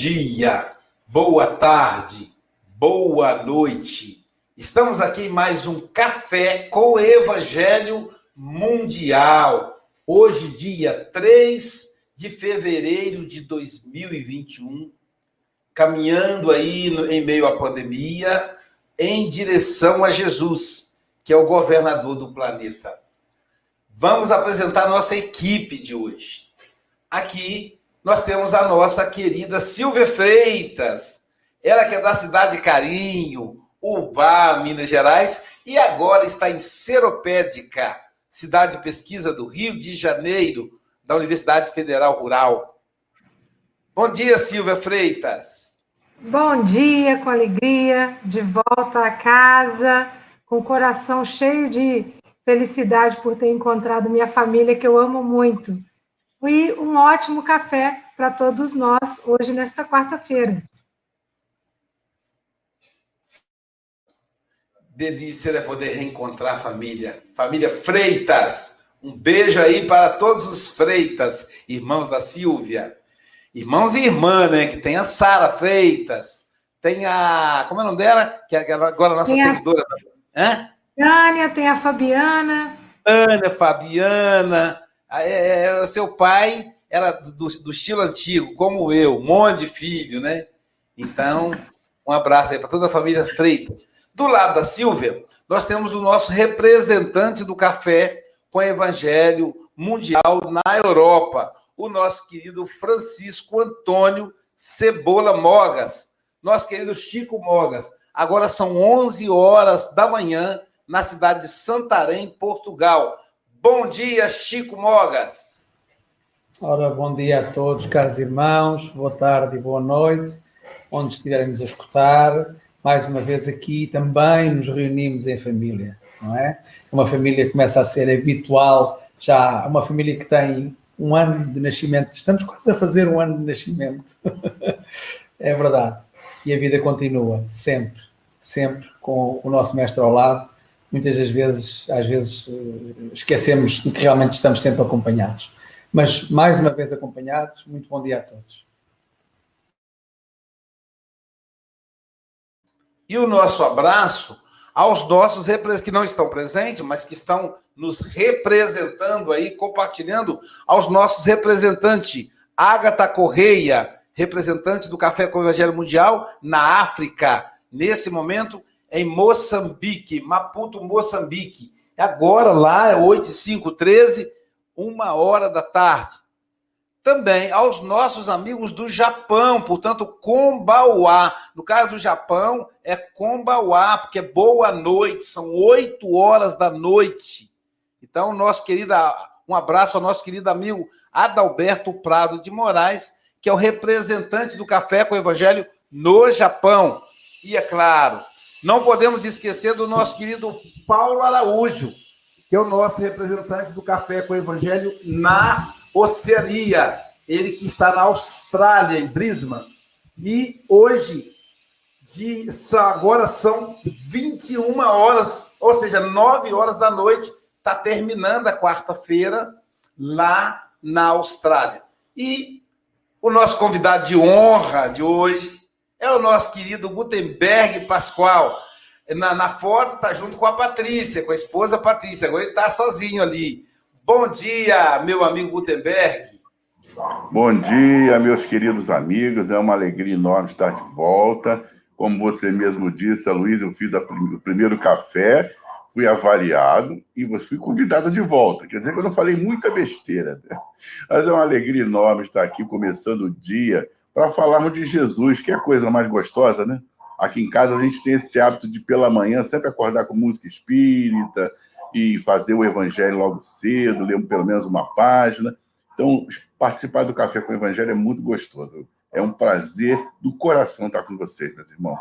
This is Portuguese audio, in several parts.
Dia, boa tarde, boa noite. Estamos aqui em mais um café com Evangelho Mundial. Hoje, dia 3 de fevereiro de 2021, caminhando aí em meio à pandemia, em direção a Jesus, que é o governador do planeta. Vamos apresentar nossa equipe de hoje. Aqui nós temos a nossa querida Silvia Freitas, ela que é da cidade de Carinho, Ubá, Minas Gerais, e agora está em Seropédica, cidade de pesquisa do Rio de Janeiro, da Universidade Federal Rural. Bom dia, Silvia Freitas. Bom dia, com alegria, de volta a casa, com o coração cheio de felicidade por ter encontrado minha família, que eu amo muito e um ótimo café para todos nós hoje, nesta quarta-feira. Delícia é poder reencontrar a família. Família Freitas. Um beijo aí para todos os Freitas, irmãos da Silvia. Irmãos e irmã, né? Que tem a Sara Freitas. Tem a. Como é o nome dela? Que é agora a nossa tem seguidora. A... Hã? Tânia, tem a Fabiana. Tânia, Fabiana. É, é, é, seu pai era do, do, estilo antigo, como eu, um monte de filho, né? Então, um abraço aí para toda a família Freitas. Do lado da Silvia, nós temos o nosso representante do café com Evangelho Mundial na Europa, o nosso querido Francisco Antônio Cebola Mogas, nosso querido Chico Mogas. Agora são 11 horas da manhã na cidade de Santarém, Portugal. Bom dia, Chico Mogas. Ora, bom dia a todos, caros irmãos, boa tarde e boa noite, onde estivermos a escutar. Mais uma vez aqui também nos reunimos em família, não é? Uma família que começa a ser habitual, já uma família que tem um ano de nascimento, estamos quase a fazer um ano de nascimento. é verdade. E a vida continua, sempre, sempre, com o nosso mestre ao lado muitas das vezes, às vezes, eh, esquecemos de que realmente estamos sempre acompanhados. Mas, mais uma vez acompanhados, muito bom dia a todos. E o nosso abraço aos nossos que não estão presentes, mas que estão nos representando aí, compartilhando aos nossos representantes. Agatha Correia, representante do Café com o Evangelho Mundial na África. Nesse momento, em Moçambique, Maputo, Moçambique. Agora lá é 8 5 13, uma hora da tarde. Também aos nossos amigos do Japão, portanto, Kombauá. No caso do Japão, é Kombauá, porque é boa noite, são 8 horas da noite. Então, nosso querido, um abraço ao nosso querido amigo Adalberto Prado de Moraes, que é o representante do Café com o Evangelho no Japão. E é claro, não podemos esquecer do nosso querido Paulo Araújo, que é o nosso representante do Café com o Evangelho na Oceania. Ele que está na Austrália, em Brisbane. E hoje, de, agora são 21 horas, ou seja, 9 horas da noite, está terminando a quarta-feira lá na Austrália. E o nosso convidado de honra de hoje é o nosso querido Gutenberg Pascoal. Na, na foto está junto com a Patrícia, com a esposa Patrícia. Agora ele está sozinho ali. Bom dia, meu amigo Gutenberg. Bom dia, meus queridos amigos. É uma alegria enorme estar de volta. Como você mesmo disse, Luísa, eu fiz a, o primeiro café, fui avaliado e fui convidado de volta. Quer dizer que eu não falei muita besteira. Né? Mas é uma alegria enorme estar aqui começando o dia para falarmos de Jesus, que é a coisa mais gostosa, né? Aqui em casa a gente tem esse hábito de, pela manhã, sempre acordar com música espírita e fazer o evangelho logo cedo, ler pelo menos uma página. Então, participar do Café com o Evangelho é muito gostoso. É um prazer do coração estar com vocês, meus irmãos.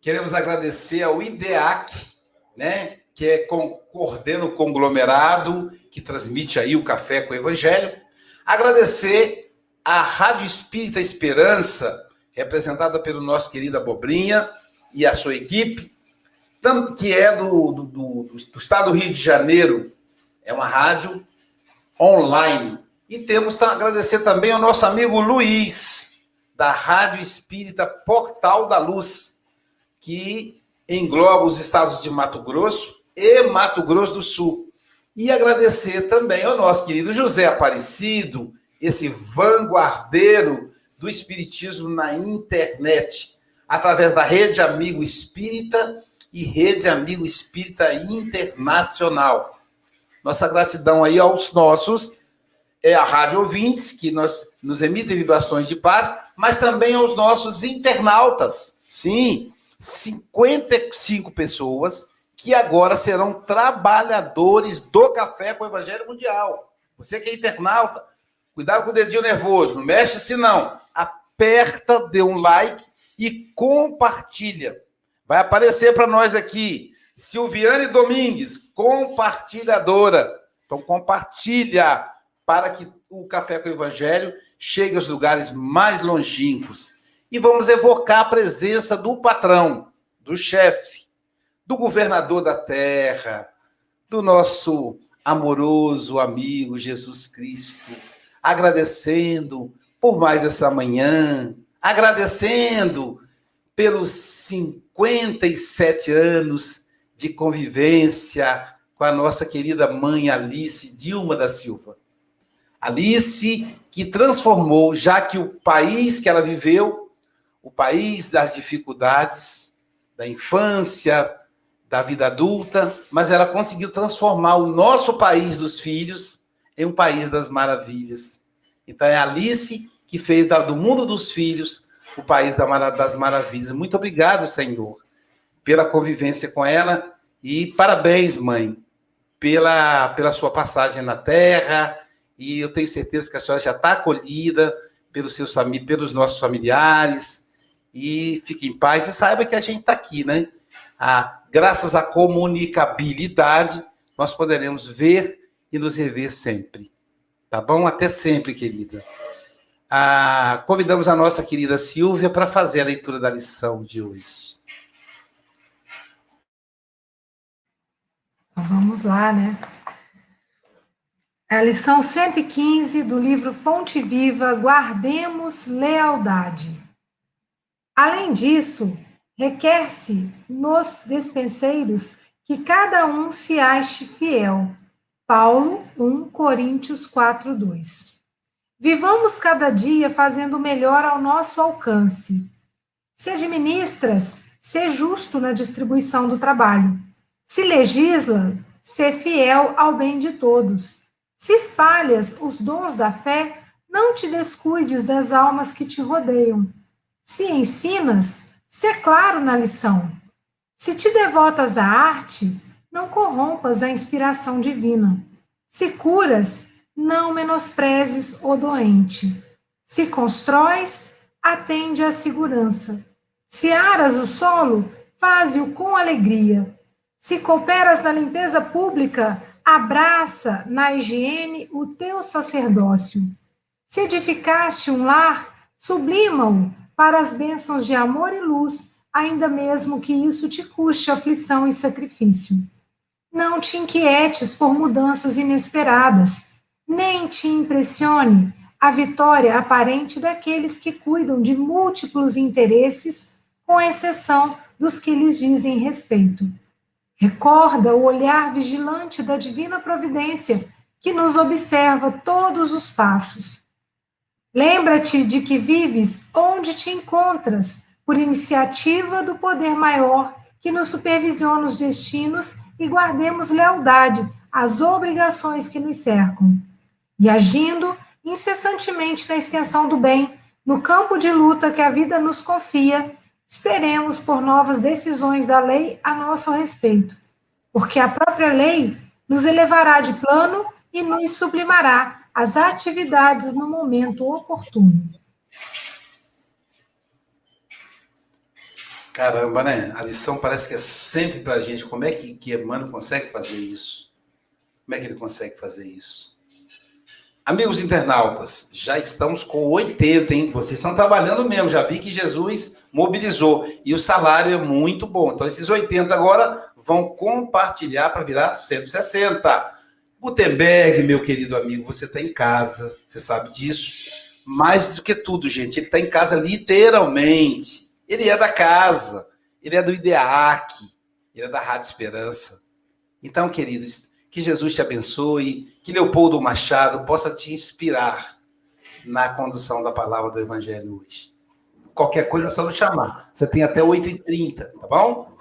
Queremos agradecer ao IDEAC, né, que é com, coordena o conglomerado que transmite aí o Café com o Evangelho. Agradecer à Rádio Espírita Esperança, representada pelo nosso querido Abobrinha e a sua equipe, que é do, do, do, do estado do Rio de Janeiro. É uma rádio online. E temos que agradecer também ao nosso amigo Luiz, da Rádio Espírita Portal da Luz, que engloba os estados de Mato Grosso e Mato Grosso do Sul. E agradecer também ao nosso querido José Aparecido, esse vanguardeiro do Espiritismo na internet, através da Rede Amigo Espírita e Rede Amigo Espírita Internacional. Nossa gratidão aí aos nossos é a rádio ouvintes, que nós, nos emitem vibrações de paz, mas também aos nossos internautas. Sim, 55 pessoas que agora serão trabalhadores do Café com o Evangelho Mundial. Você que é internauta, cuidado com o dedinho nervoso, não mexe se não. Aperta, dê um like e compartilha. Vai aparecer para nós aqui, Silviane Domingues, compartilhadora. Então compartilha para que o Café com o Evangelho chegue aos lugares mais longínquos. E vamos evocar a presença do patrão, do chefe, do governador da terra, do nosso amoroso amigo Jesus Cristo, agradecendo por mais essa manhã, agradecendo pelos 57 anos de convivência com a nossa querida mãe Alice Dilma da Silva. Alice, que transformou, já que o país que ela viveu, o país das dificuldades, da infância, da vida adulta, mas ela conseguiu transformar o nosso país dos filhos em um país das maravilhas. Então é Alice que fez do mundo dos filhos o país das maravilhas. Muito obrigado, Senhor, pela convivência com ela e parabéns, mãe, pela, pela sua passagem na terra e eu tenho certeza que a senhora já está acolhida pelos, seus, pelos nossos familiares, e fique em paz e saiba que a gente está aqui, né? Ah, graças à comunicabilidade, nós poderemos ver e nos rever sempre. Tá bom? Até sempre, querida. Ah, convidamos a nossa querida Silvia para fazer a leitura da lição de hoje. Então, vamos lá, né? É a lição 115 do livro Fonte Viva, Guardemos Lealdade. Além disso, requer-se nos despenseiros que cada um se ache fiel. Paulo 1 Coríntios 4, 2. Vivamos cada dia fazendo o melhor ao nosso alcance. Se administras, ser justo na distribuição do trabalho. Se legisla, ser fiel ao bem de todos. Se espalhas os dons da fé, não te descuides das almas que te rodeiam. Se ensinas, sê claro na lição. Se te devotas à arte, não corrompas a inspiração divina. Se curas, não menosprezes o doente. Se constróis, atende à segurança. Se aras o solo, faze-o com alegria. Se cooperas na limpeza pública, abraça na higiene o teu sacerdócio. Se edificaste um lar, sublima-o para as bênçãos de amor e luz, ainda mesmo que isso te custe aflição e sacrifício. Não te inquietes por mudanças inesperadas, nem te impressione a vitória aparente daqueles que cuidam de múltiplos interesses, com exceção dos que lhes dizem respeito. Recorda o olhar vigilante da divina providência que nos observa todos os passos. Lembra-te de que vives onde te encontras, por iniciativa do poder maior que nos supervisiona os destinos e guardemos lealdade às obrigações que nos cercam. E agindo incessantemente na extensão do bem, no campo de luta que a vida nos confia, Esperemos por novas decisões da lei a nosso respeito, porque a própria lei nos elevará de plano e nos sublimará as atividades no momento oportuno. Caramba, né? A lição parece que é sempre para a gente. Como é que, que Emmanuel consegue fazer isso? Como é que ele consegue fazer isso? Amigos internautas, já estamos com 80, hein? Vocês estão trabalhando mesmo. Já vi que Jesus mobilizou. E o salário é muito bom. Então, esses 80 agora vão compartilhar para virar 160. Gutenberg, meu querido amigo, você está em casa, você sabe disso. Mais do que tudo, gente, ele está em casa literalmente. Ele é da casa, ele é do IDEAC, ele é da Rádio Esperança. Então, queridos, que Jesus te abençoe, que Leopoldo Machado possa te inspirar na condução da palavra do Evangelho hoje. Qualquer coisa é só nos chamar. Você tem até 8h30, tá bom?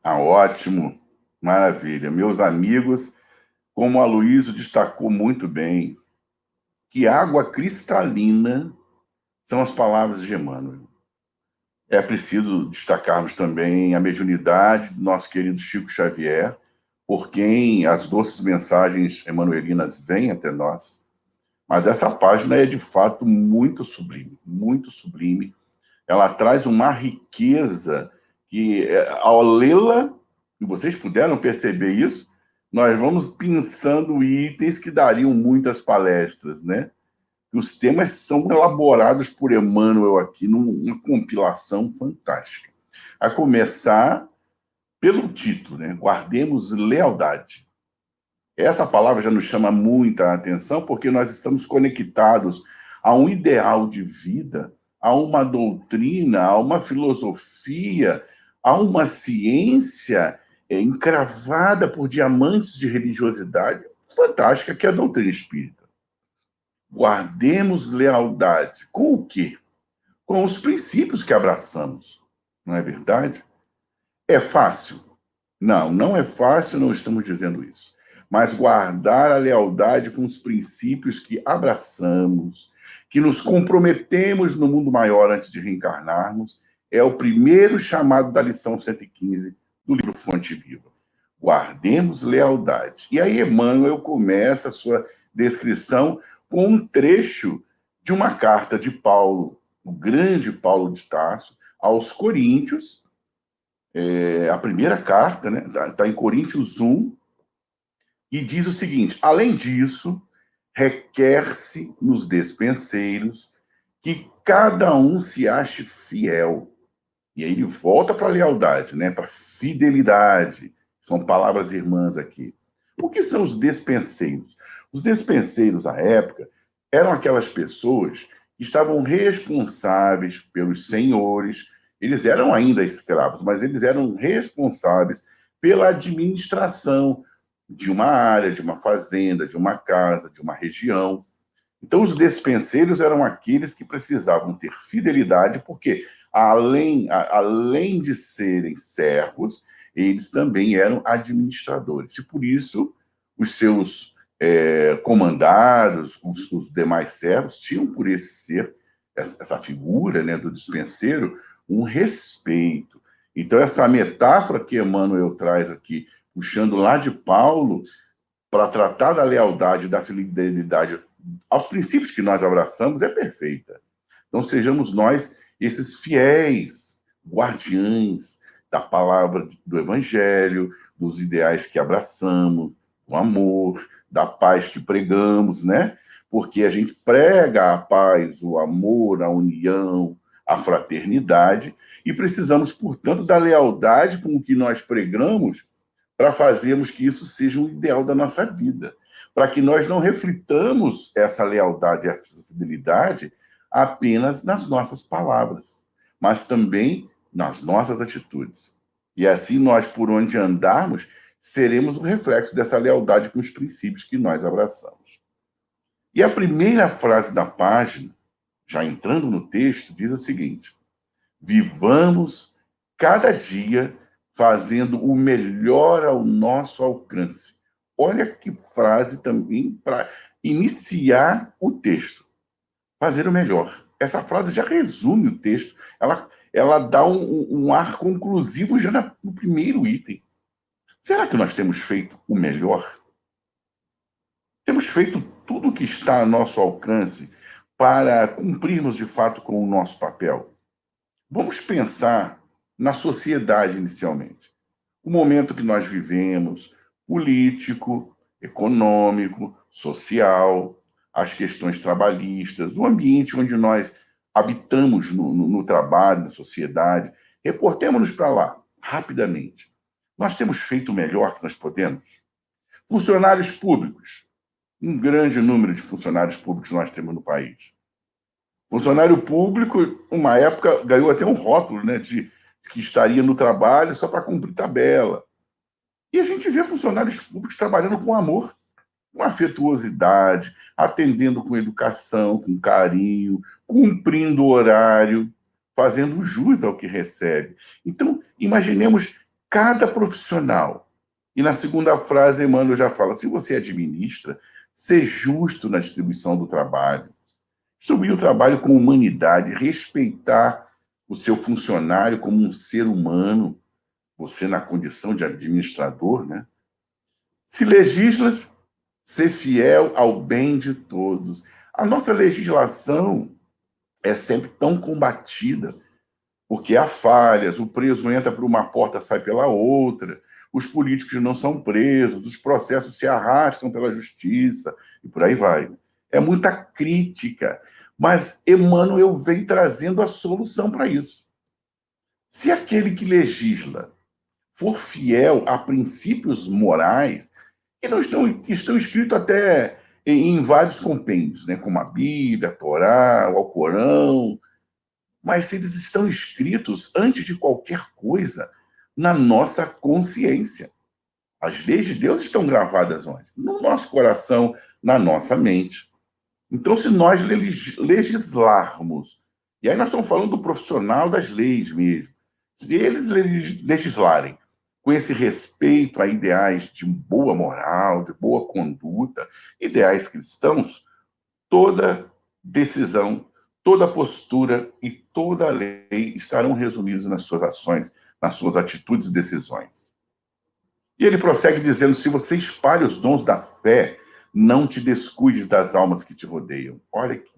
Ah, ótimo. Maravilha. Meus amigos, como a Luísa destacou muito bem, que água cristalina são as palavras de Emmanuel. É preciso destacarmos também a mediunidade do nosso querido Chico Xavier, por quem as doces mensagens emanuelinas vêm até nós. Mas essa página é de fato muito sublime, muito sublime. Ela traz uma riqueza que, é, ao lê-la, e vocês puderam perceber isso, nós vamos pensando itens que dariam muitas palestras, né? Os temas são elaborados por Emmanuel aqui numa compilação fantástica. A começar pelo título, né? Guardemos lealdade. Essa palavra já nos chama muita atenção porque nós estamos conectados a um ideal de vida, a uma doutrina, a uma filosofia, a uma ciência é, encravada por diamantes de religiosidade fantástica que é a doutrina espírita. Guardemos lealdade. Com o quê? Com os princípios que abraçamos. Não é verdade? É fácil? Não, não é fácil, não estamos dizendo isso. Mas guardar a lealdade com os princípios que abraçamos, que nos comprometemos no mundo maior antes de reencarnarmos, é o primeiro chamado da lição 115 do livro Fonte Viva. Guardemos lealdade. E aí Emmanuel começa a sua descrição com um trecho de uma carta de Paulo, o grande Paulo de Tarso, aos Coríntios, é, a primeira carta, né? Está tá em Coríntios 1, e diz o seguinte: além disso, requer-se nos despenseiros que cada um se ache fiel. E aí ele volta para a lealdade, né? para fidelidade. São palavras irmãs aqui. O que são os despenseiros? Os despenseiros, à época, eram aquelas pessoas que estavam responsáveis pelos senhores eles eram ainda escravos, mas eles eram responsáveis pela administração de uma área, de uma fazenda, de uma casa, de uma região. Então, os despenseiros eram aqueles que precisavam ter fidelidade, porque além, além de serem servos, eles também eram administradores. E por isso, os seus é, comandados, os, os, demais servos, tinham por esse ser, essa, figura né, do dispenseiro, um respeito. Então, essa metáfora que Emmanuel traz aqui, puxando lá de Paulo, para tratar da lealdade da fidelidade aos princípios que nós abraçamos, é perfeita. Então, sejamos nós esses fiéis guardiães da palavra do Evangelho, dos ideais que abraçamos, do amor, da paz que pregamos, né? Porque a gente prega a paz, o amor, a união, a fraternidade, e precisamos, portanto, da lealdade com o que nós pregamos para fazermos que isso seja um ideal da nossa vida, para que nós não reflitamos essa lealdade, essa fidelidade apenas nas nossas palavras, mas também nas nossas atitudes. E assim nós, por onde andarmos, seremos o reflexo dessa lealdade com os princípios que nós abraçamos. E a primeira frase da página já entrando no texto, diz o seguinte: vivamos cada dia fazendo o melhor ao nosso alcance. Olha que frase também para iniciar o texto. Fazer o melhor. Essa frase já resume o texto. Ela, ela dá um, um ar conclusivo já no primeiro item. Será que nós temos feito o melhor? Temos feito tudo o que está a nosso alcance para cumprirmos de fato com o nosso papel? Vamos pensar na sociedade inicialmente. O momento que nós vivemos, político, econômico, social, as questões trabalhistas, o ambiente onde nós habitamos no, no, no trabalho, na sociedade. Reportemos-nos para lá, rapidamente. Nós temos feito o melhor que nós podemos? Funcionários públicos. Um grande número de funcionários públicos nós temos no país. Funcionário público, uma época, ganhou até um rótulo né, de que estaria no trabalho só para cumprir tabela. E a gente vê funcionários públicos trabalhando com amor, com afetuosidade, atendendo com educação, com carinho, cumprindo o horário, fazendo jus ao que recebe. Então, imaginemos cada profissional. E na segunda frase, Emmanuel já fala: se você administra, ser justo na distribuição do trabalho. Distribuir o trabalho com humanidade, respeitar o seu funcionário como um ser humano, você na condição de administrador, né? Se legisla, ser fiel ao bem de todos. A nossa legislação é sempre tão combatida, porque há falhas, o preso entra por uma porta, sai pela outra, os políticos não são presos, os processos se arrastam pela justiça, e por aí vai. É muita crítica. Mas Emmanuel vem trazendo a solução para isso. Se aquele que legisla for fiel a princípios morais, que não estão, estão escritos até em, em vários compêndios, né, como a Bíblia, a Torá, o Alcorão, mas eles estão escritos, antes de qualquer coisa, na nossa consciência. As leis de Deus estão gravadas onde? No nosso coração, na nossa mente. Então, se nós legislarmos, e aí nós estamos falando do profissional das leis mesmo, se eles legislarem com esse respeito a ideais de boa moral, de boa conduta, ideais cristãos, toda decisão, toda postura e toda lei estarão resumidos nas suas ações, nas suas atitudes e decisões. E ele prossegue dizendo: se você espalha os dons da fé não te descuides das almas que te rodeiam. Olha que,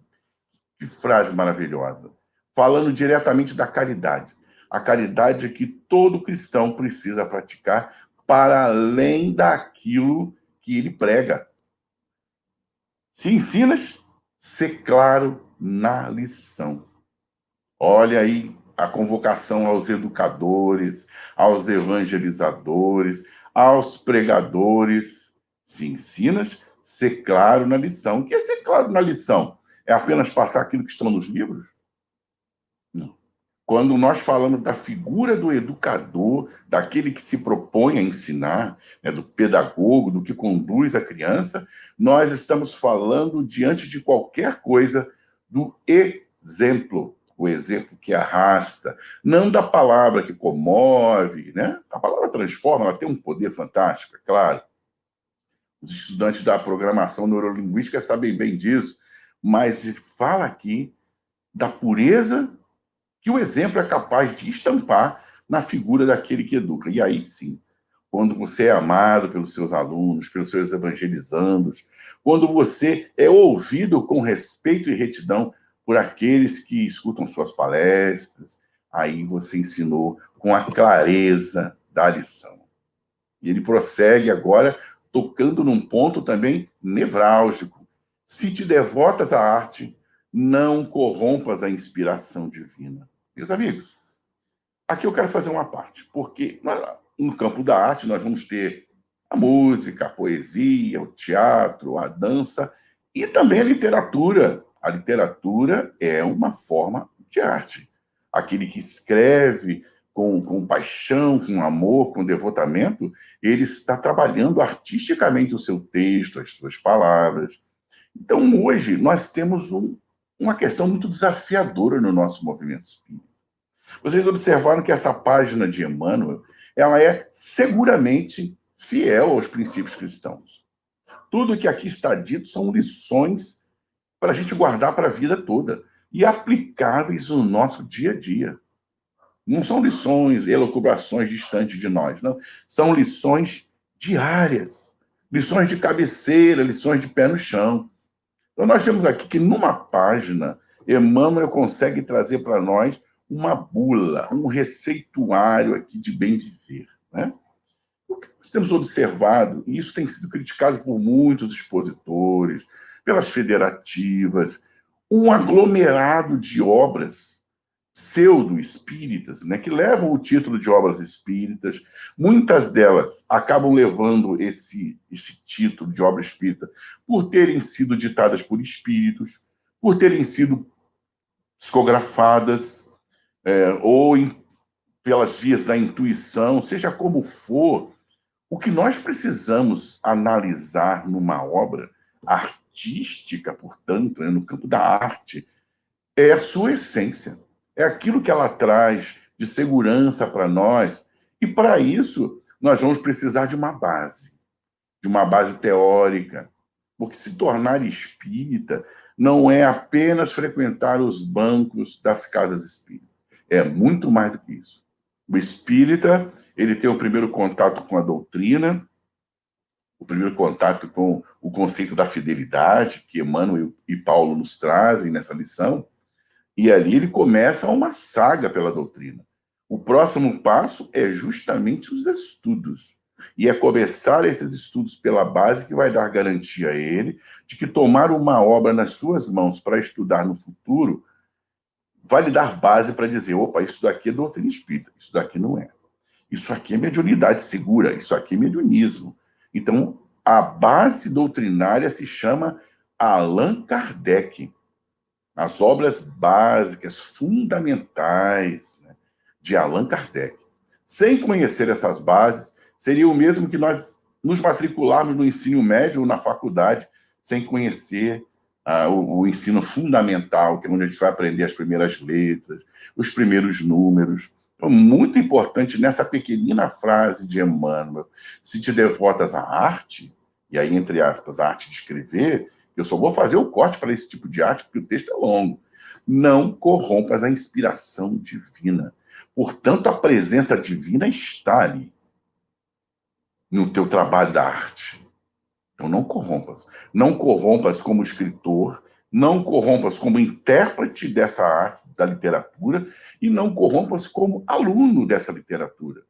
que frase maravilhosa. Falando diretamente da caridade. A caridade que todo cristão precisa praticar para além daquilo que ele prega. Se ensinas, ser claro na lição. Olha aí a convocação aos educadores, aos evangelizadores, aos pregadores. Se ensinas, ser claro na lição. O que é ser claro na lição? É apenas passar aquilo que estão nos livros? Não. Quando nós falamos da figura do educador, daquele que se propõe a ensinar, né, do pedagogo, do que conduz a criança, nós estamos falando, diante de qualquer coisa, do exemplo. O exemplo que arrasta, não da palavra que comove, né? A palavra transforma, ela tem um poder fantástico, é claro os estudantes da programação neurolinguística sabem bem disso, mas fala aqui da pureza que o exemplo é capaz de estampar na figura daquele que educa. E aí sim, quando você é amado pelos seus alunos, pelos seus evangelizandos, quando você é ouvido com respeito e retidão por aqueles que escutam suas palestras, aí você ensinou com a clareza da lição. E ele prossegue agora tocando num ponto também nevrálgico. Se te devotas à arte, não corrompas a inspiração divina. Meus amigos, aqui eu quero fazer uma parte, porque no campo da arte nós vamos ter a música, a poesia, o teatro, a dança e também a literatura. A literatura é uma forma de arte. Aquele que escreve, com, com paixão, com amor, com devotamento, ele está trabalhando artisticamente o seu texto, as suas palavras. Então, hoje, nós temos um, uma questão muito desafiadora no nosso movimento espírita. Vocês observaram que essa página de Emmanuel ela é seguramente fiel aos princípios cristãos. Tudo que aqui está dito são lições para a gente guardar para a vida toda e aplicáveis no nosso dia a dia. Não são lições, elucubrações distantes de nós, não. São lições diárias, lições de cabeceira, lições de pé no chão. Então, nós vemos aqui que numa página, Emmanuel consegue trazer para nós uma bula, um receituário aqui de bem viver. Né? O que nós temos observado, e isso tem sido criticado por muitos expositores, pelas federativas, um aglomerado de obras pseudo-espíritas, né, que levam o título de obras espíritas, muitas delas acabam levando esse, esse título de obra espírita por terem sido ditadas por espíritos, por terem sido psicografadas, é, ou em, pelas vias da intuição, seja como for, o que nós precisamos analisar numa obra artística, portanto, né, no campo da arte, é a sua essência é aquilo que ela traz de segurança para nós. E para isso, nós vamos precisar de uma base, de uma base teórica. Porque se tornar espírita não é apenas frequentar os bancos das casas espíritas. É muito mais do que isso. O espírita, ele tem o primeiro contato com a doutrina, o primeiro contato com o conceito da fidelidade que Emmanuel e Paulo nos trazem nessa lição, e ali ele começa uma saga pela doutrina. O próximo passo é justamente os estudos. E é começar esses estudos pela base que vai dar garantia a ele de que tomar uma obra nas suas mãos para estudar no futuro vai lhe dar base para dizer: opa, isso daqui é doutrina espírita, isso daqui não é. Isso aqui é mediunidade segura, isso aqui é mediunismo. Então, a base doutrinária se chama Allan Kardec as obras básicas, fundamentais né, de Allan Kardec. Sem conhecer essas bases, seria o mesmo que nós nos matricularmos no ensino médio ou na faculdade sem conhecer ah, o, o, ensino fundamental, que é onde a gente vai aprender as primeiras letras, os primeiros números. Então, muito importante nessa pequenina frase de Emmanuel: se te devotas à arte, e aí, entre aspas, a arte de escrever, eu só vou fazer o corte para esse tipo de arte, porque o texto é longo. Não corrompas a inspiração divina. Portanto, a presença divina está ali, no teu trabalho da arte. Então, não corrompas. Não corrompas como escritor, não corrompas como intérprete dessa arte, da literatura, e não corrompas como aluno dessa literatura.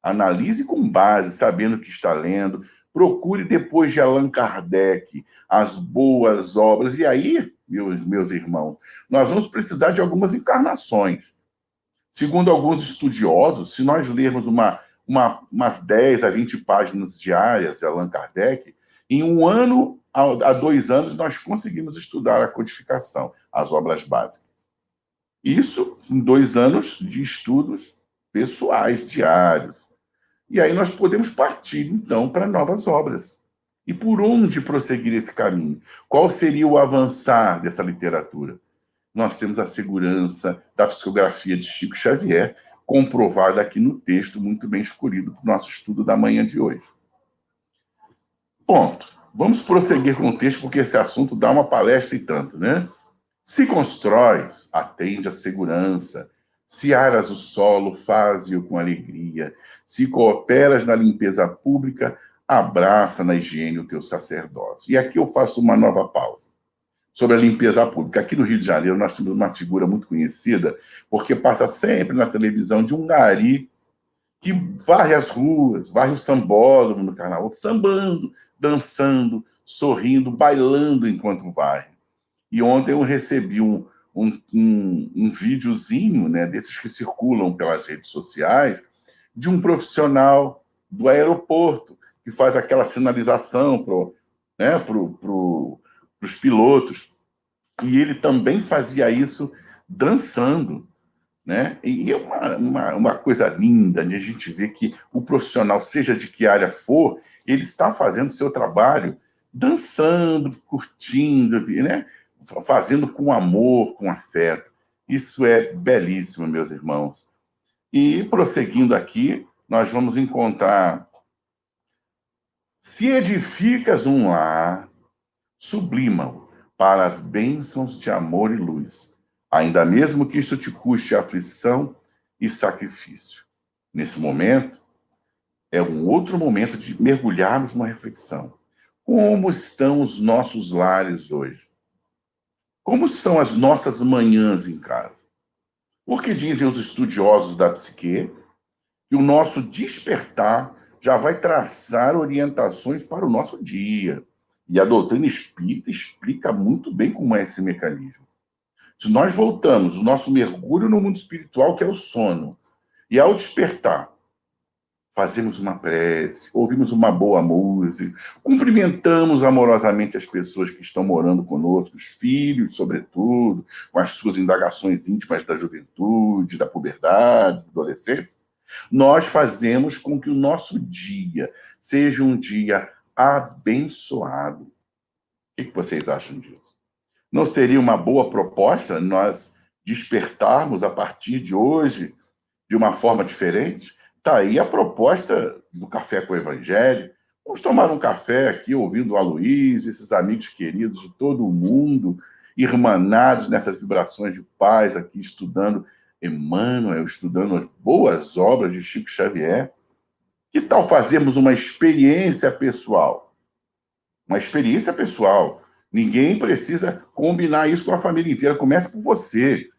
Analise com base, sabendo o que está lendo, Procure depois de Allan Kardec as boas obras. E aí, meus, meus irmãos, nós vamos precisar de algumas encarnações. Segundo alguns estudiosos, se nós lermos uma, uma, umas 10 a 20 páginas diárias de Allan Kardec, em um ano a dois anos nós conseguimos estudar a codificação, as obras básicas. Isso em dois anos de estudos pessoais diários. E aí nós podemos partir, então, para novas obras. E por onde prosseguir esse caminho? Qual seria o avançar dessa literatura? Nós temos a segurança da psicografia de Chico Xavier, comprovada aqui no texto, muito bem escolhido para o nosso estudo da manhã de hoje. Ponto. Vamos prosseguir com o texto, porque esse assunto dá uma palestra e tanto, né? Se constróis, atende à segurança, se aras o solo, faze-o com alegria. Se cooperas na limpeza pública, abraça na higiene o teu sacerdócio. E aqui eu faço uma nova pausa sobre a limpeza pública. Aqui no Rio de Janeiro nós temos uma figura muito conhecida, porque passa sempre na televisão de um gari que varre as ruas, varre o sambódromo no carnaval, sambando, dançando, sorrindo, bailando enquanto varre. E ontem eu recebi um, um, um, um videozinho, né, desses que circulam pelas redes sociais, de um profissional do aeroporto que faz aquela sinalização para né, pro, pro, os pilotos. E ele também fazia isso dançando. Né? E é uma, uma, uma, coisa linda de a gente ver que o profissional, seja de que área for, ele está fazendo o seu trabalho dançando, curtindo, né? fazendo com amor, com afeto. Isso é belíssimo, meus irmãos. E prosseguindo aqui, nós vamos encontrar. Se edificas um lar, sublima-o para as bênçãos de amor e luz, ainda mesmo que isto te custe aflição e sacrifício. Nesse momento, é um outro momento de mergulharmos numa reflexão. Como estão os nossos lares hoje? Como são as nossas manhãs em casa? Porque dizem os estudiosos da psique que o nosso despertar já vai traçar orientações para o nosso dia. E a doutrina espírita explica muito bem como é esse mecanismo. Se nós voltamos o nosso mergulho no mundo espiritual, que é o sono, e ao despertar, fazemos uma prece, ouvimos uma boa música, cumprimentamos amorosamente as pessoas que estão morando conosco, os filhos, sobretudo, com as suas indagações íntimas da juventude, da puberdade, da adolescência, nós fazemos com que o nosso dia seja um dia abençoado. O que vocês acham disso? Não seria uma boa proposta nós despertarmos a partir de hoje de uma forma diferente? Tá aí a proposta do Café com o Evangelho. Vamos tomar um café aqui ouvindo o Aloysio, esses amigos queridos de todo o mundo, irmanados nessas vibrações de paz aqui, estudando Emmanuel, estudando as boas obras de Chico Xavier. Que tal fazermos uma experiência pessoal? Uma experiência pessoal. Ninguém precisa combinar isso com a família inteira. Começa por você.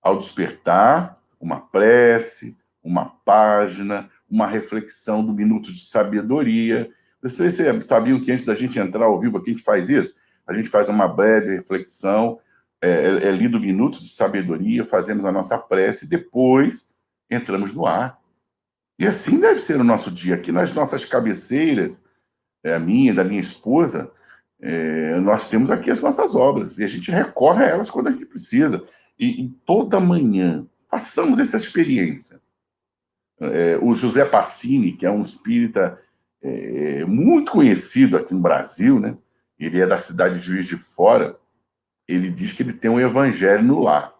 Ao despertar, uma prece, uma página, uma reflexão do Minuto de Sabedoria. Vocês sabiam que antes da gente entrar ao vivo aqui, a gente faz isso? A gente faz uma breve reflexão, é, é, é lido Minuto de Sabedoria, fazemos a nossa prece, depois entramos no ar. E assim deve ser o nosso dia. Aqui nas nossas cabeceiras, é, a minha, da minha esposa, é, nós temos aqui as nossas obras e a gente recorre a elas quando a gente precisa. E, e toda manhã, façamos essa experiência. É, o José Passini, que é um espírita é, muito conhecido aqui no Brasil, né? ele é da cidade de Juiz de Fora, ele diz que ele tem um evangelho no lar.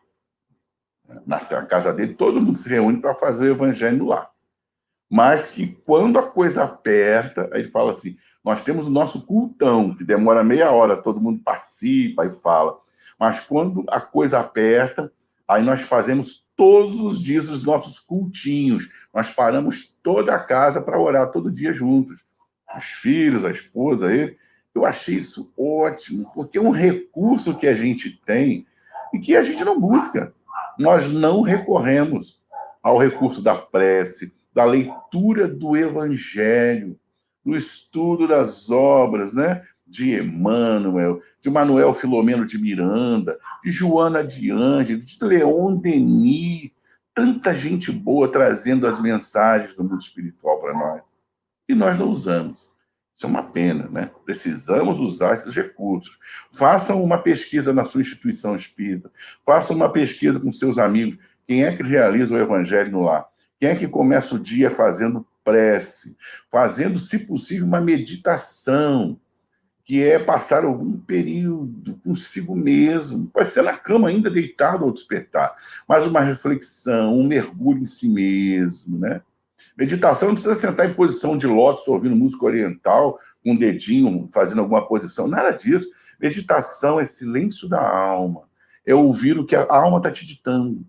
Na casa dele, todo mundo se reúne para fazer o evangelho no lar. Mas que quando a coisa aperta, aí ele fala assim: nós temos o nosso cultão, que demora meia hora, todo mundo participa e fala. Mas quando a coisa aperta, aí nós fazemos todos os dias os nossos cultinhos. Nós paramos toda a casa para orar todo dia juntos. Os filhos, a esposa, ele. Eu achei isso ótimo, porque é um recurso que a gente tem e que a gente não busca. Nós não recorremos ao recurso da prece, da leitura do evangelho, do estudo das obras, né? de Emmanuel, de Manuel Filomeno de Miranda, de Joana de Ângeles, de Leon Denis, tanta gente boa trazendo as mensagens do mundo espiritual para nós. E nós não usamos. Isso é uma pena, né? Precisamos usar esses recursos. Façam uma pesquisa na sua instituição espírita, façam uma pesquisa com seus amigos. Quem é que realiza o evangelho no lar? Quem é que começa o dia fazendo prece, fazendo, se possível, uma meditação? Que é passar algum período consigo mesmo. Pode ser na cama ainda deitado ao despertar, mas uma reflexão, um mergulho em si mesmo, né? Meditação não precisa sentar em posição de lótus ouvindo música oriental, com um dedinho fazendo alguma posição, nada disso. Meditação é silêncio da alma, é ouvir o que a alma está te ditando.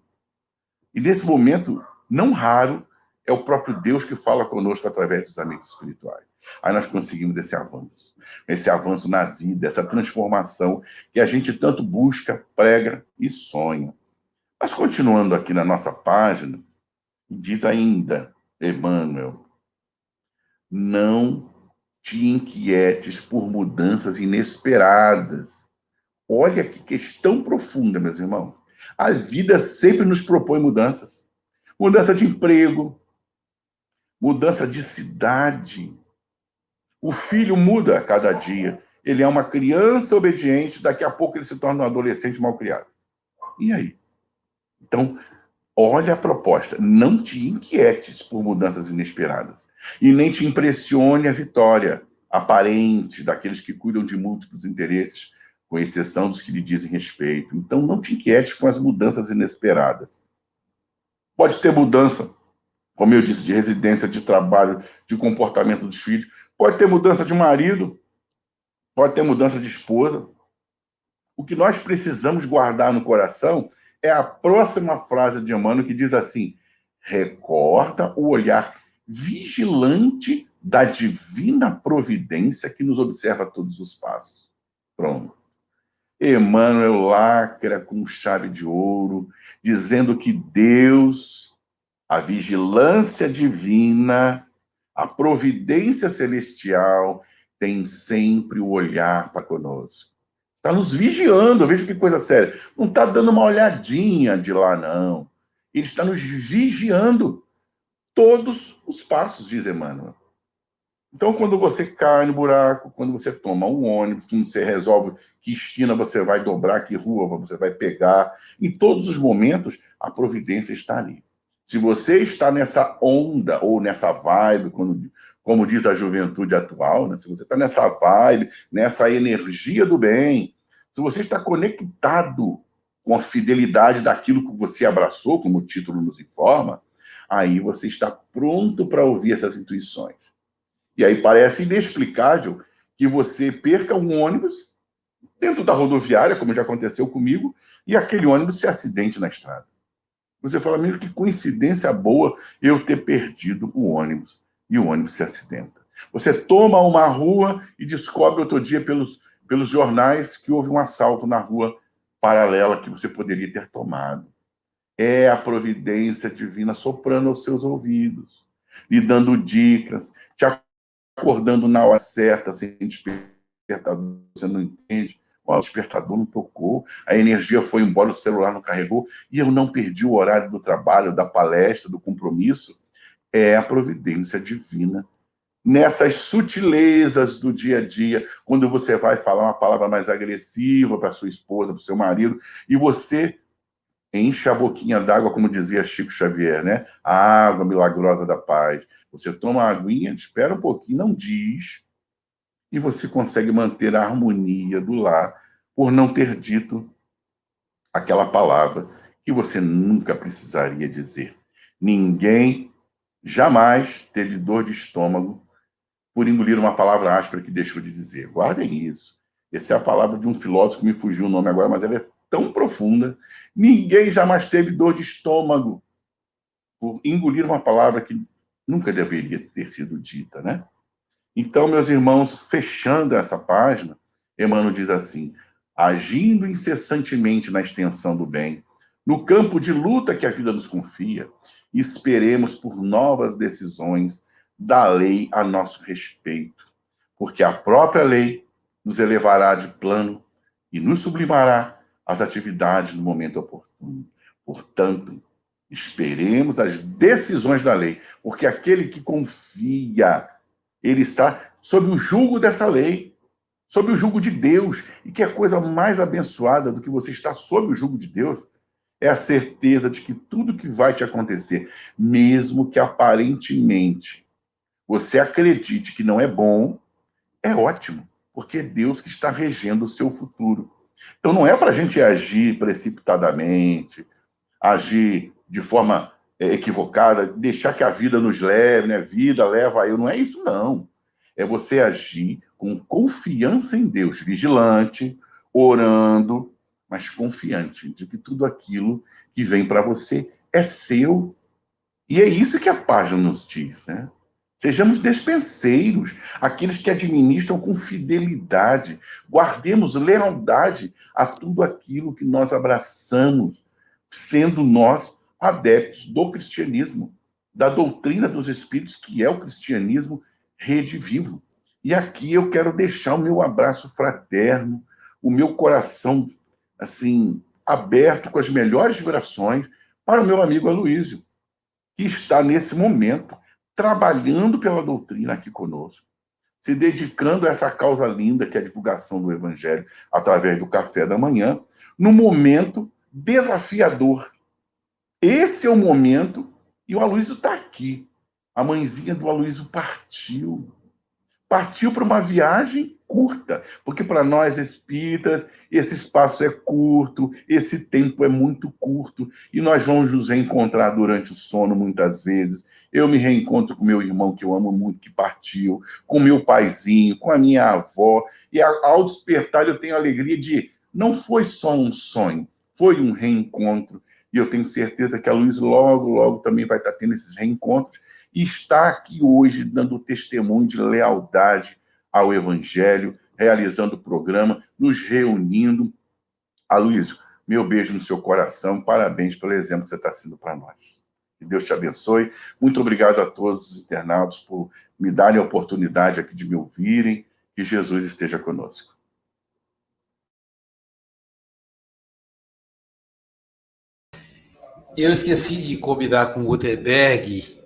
E nesse momento, não raro, é o próprio Deus que fala conosco através dos amigos espirituais. Aí nós conseguimos esse avanço, esse avanço na vida, essa transformação que a gente tanto busca, prega e sonha. Mas continuando aqui na nossa página, diz ainda Emmanuel: não te inquietes por mudanças inesperadas. Olha que questão profunda, meus irmãos. A vida sempre nos propõe mudanças. Mudança de emprego, mudança de cidade, o filho muda a cada dia. Ele é uma criança obediente, daqui a pouco ele se torna um adolescente mal criado. E aí? Então, olha a proposta. Não te inquietes por mudanças inesperadas. E nem te impressione a vitória aparente daqueles que cuidam de múltiplos interesses, com exceção dos que lhe dizem respeito. Então, não te inquietes com as mudanças inesperadas. Pode ter mudança, como eu disse, de residência, de trabalho, de comportamento dos filhos, Pode ter mudança de marido, pode ter mudança de esposa. O que nós precisamos guardar no coração é a próxima frase de Emmanuel que diz assim: recorda o olhar vigilante da divina providência que nos observa todos os passos. Pronto. Emmanuel lacra com chave de ouro, dizendo que Deus, a vigilância divina, a providência celestial tem sempre o olhar para conosco. Está nos vigiando. Veja que coisa séria. Não está dando uma olhadinha de lá, não. Ele está nos vigiando todos os passos, diz Emmanuel. Então, quando você cai no buraco, quando você toma um ônibus, quando você resolve que esquina você vai dobrar, que rua você vai pegar, em todos os momentos, a providência está ali. Se você está nessa onda ou nessa vibe, quando, como diz a juventude atual, né? se você está nessa vibe, nessa energia do bem, se você está conectado com a fidelidade daquilo que você abraçou, como o título nos informa, aí você está pronto para ouvir essas intuições. E aí parece inexplicável que você perca um ônibus dentro da rodoviária, como já aconteceu comigo, e aquele ônibus se acidente na estrada. Você fala, mesmo que coincidência boa eu ter perdido o ônibus e o ônibus se acidenta. Você toma uma rua e descobre outro dia pelos, pelos jornais que houve um assalto na rua paralela que você poderia ter tomado. É a providência divina soprando aos seus ouvidos, lhe dando dicas, te acordando na hora certa, sem despertador, você não entende. O despertador não tocou, a energia foi embora, o celular não carregou, e eu não perdi o horário do trabalho, da palestra, do compromisso. É a providência divina. Nessas sutilezas do dia a dia, quando você vai falar uma palavra mais agressiva para sua esposa, para seu marido, e você enche a boquinha d'água, como dizia Chico Xavier, né? A água milagrosa da paz. Você toma a aguinha, espera um pouquinho, não diz, e você consegue manter a harmonia do lar por não ter dito aquela palavra que você nunca precisaria dizer. Ninguém jamais teve dor de estômago por engolir uma palavra áspera que deixou de dizer. Guardem isso. Essa é a palavra de um filósofo que me fugiu o nome agora, mas ela é tão profunda. Ninguém jamais teve dor de estômago por engolir uma palavra que nunca deveria ter sido dita, né? Então, meus irmãos, fechando essa página, Emmanuel diz assim: agindo incessantemente na extensão do bem, no campo de luta que a vida nos confia, esperemos por novas decisões da lei a nosso respeito, porque a própria lei nos elevará de plano e nos sublimará as atividades no momento oportuno. Portanto, esperemos as decisões da lei, porque aquele que confia, ele está sob o julgo dessa lei, sob o julgo de Deus. E que a coisa mais abençoada do que você estar sob o julgo de Deus é a certeza de que tudo que vai te acontecer, mesmo que aparentemente você acredite que não é bom, é ótimo, porque é Deus que está regendo o seu futuro. Então não é para a gente agir precipitadamente, agir de forma é, equivocada, deixar que a vida nos leve, né? Vida leva eu. Não é isso, não. É você agir com confiança em Deus, vigilante, orando, mas confiante de que tudo aquilo que vem para você é seu. E é isso que a página nos diz, né? Sejamos despenseiros, aqueles que administram com fidelidade. Guardemos lealdade a tudo aquilo que nós abraçamos, sendo nós adeptos do cristianismo, da doutrina dos espíritos, que é o cristianismo rede vivo. E aqui eu quero deixar o meu abraço fraterno, o meu coração assim aberto com as melhores vibrações para o meu amigo Aloísio, que está nesse momento trabalhando pela doutrina aqui conosco, se dedicando a essa causa linda que é a divulgação do Evangelho através do café da manhã, no momento desafiador. Esse é o momento, e o Aloysio está aqui. A mãezinha do Aloysio partiu partiu para uma viagem curta, porque para nós espíritas esse espaço é curto, esse tempo é muito curto e nós vamos nos reencontrar durante o sono muitas vezes. Eu me reencontro com meu irmão que eu amo muito que partiu, com meu paizinho, com a minha avó e ao despertar eu tenho a alegria de não foi só um sonho, foi um reencontro e eu tenho certeza que a Luiz logo logo também vai estar tendo esses reencontros e está aqui hoje dando testemunho de lealdade ao Evangelho, realizando o programa, nos reunindo. Aloysio, meu beijo no seu coração, parabéns pelo exemplo que você está sendo para nós. Que Deus te abençoe. Muito obrigado a todos os internautas por me darem a oportunidade aqui de me ouvirem. Que Jesus esteja conosco. Eu esqueci de combinar com o Gutenberg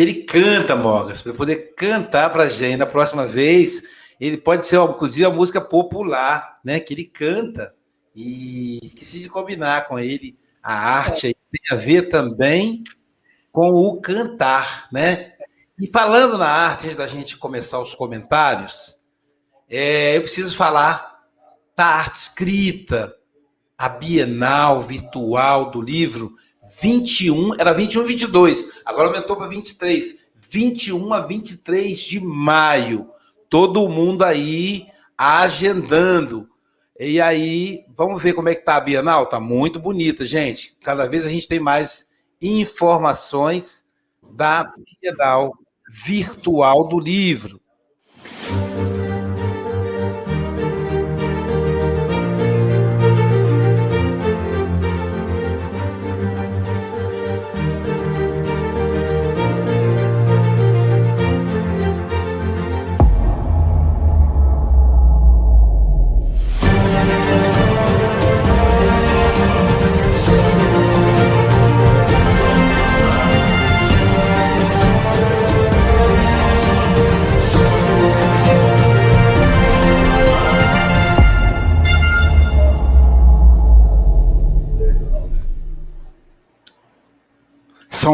que ele canta, Mogas, para poder cantar para a gente. Na próxima vez, ele pode ser, inclusive, a música popular, né? Que ele canta. E esqueci de combinar com ele a arte aí, tem a ver também com o cantar, né? E falando na arte, antes da gente começar os comentários, é, eu preciso falar da arte escrita, a Bienal Virtual do Livro 21, era 21 e 22, agora aumentou para 23. 21 a 23 de maio. Todo mundo aí agendando. E aí, vamos ver como é que tá a Bienal? Tá muito bonita, gente. Cada vez a gente tem mais informações da Bienal virtual do livro.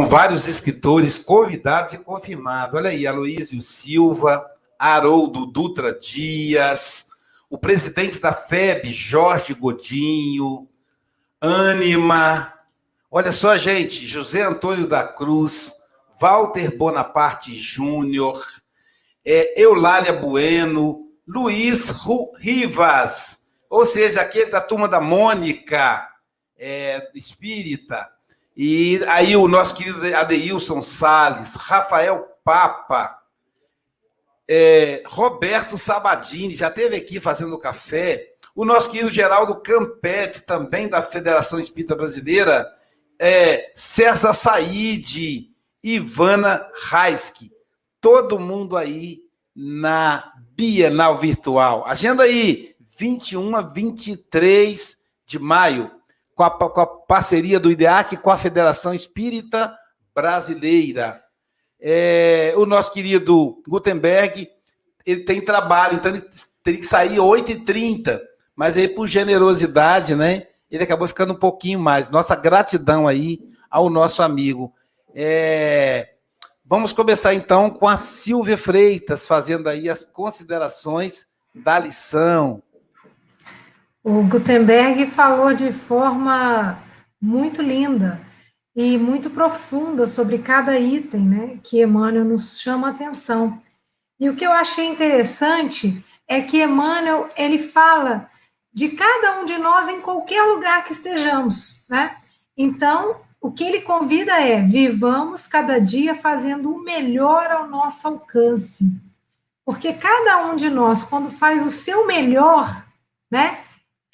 Vários escritores convidados e confirmados. Olha aí, Aloísio Silva, Haroldo Dutra Dias, o presidente da FEB, Jorge Godinho, Ânima. Olha só, gente, José Antônio da Cruz, Walter Bonaparte Júnior, é, Eulália Bueno, Luiz Rivas, ou seja, aquele da turma da Mônica, é, espírita, e aí o nosso querido Adeilson Sales, Rafael Papa, é, Roberto Sabadini, já esteve aqui fazendo café. O nosso querido Geraldo Campete, também da Federação Espírita Brasileira, é, César Said, Ivana Raiski, todo mundo aí na Bienal Virtual. Agenda aí, 21 a 23 de maio com a, com a parceria do IDEAC com a Federação Espírita Brasileira. É, o nosso querido Gutenberg, ele tem trabalho, então ele teria que sair 8h30, mas aí por generosidade, né, ele acabou ficando um pouquinho mais. Nossa gratidão aí ao nosso amigo. É, vamos começar então com a Silvia Freitas, fazendo aí as considerações da lição. O Gutenberg falou de forma muito linda e muito profunda sobre cada item, né, que Emmanuel nos chama a atenção. E o que eu achei interessante é que Emmanuel, ele fala de cada um de nós em qualquer lugar que estejamos, né? Então, o que ele convida é: vivamos cada dia fazendo o melhor ao nosso alcance. Porque cada um de nós, quando faz o seu melhor, né,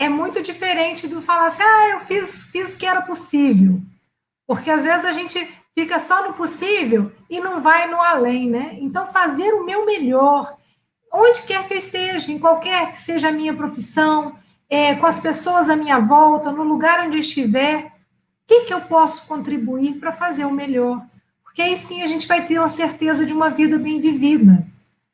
é muito diferente do falar assim, ah, eu fiz, fiz o que era possível. Porque às vezes a gente fica só no possível e não vai no além, né? Então, fazer o meu melhor, onde quer que eu esteja, em qualquer que seja a minha profissão, é, com as pessoas à minha volta, no lugar onde eu estiver, o que, que eu posso contribuir para fazer o melhor? Porque aí sim a gente vai ter uma certeza de uma vida bem vivida.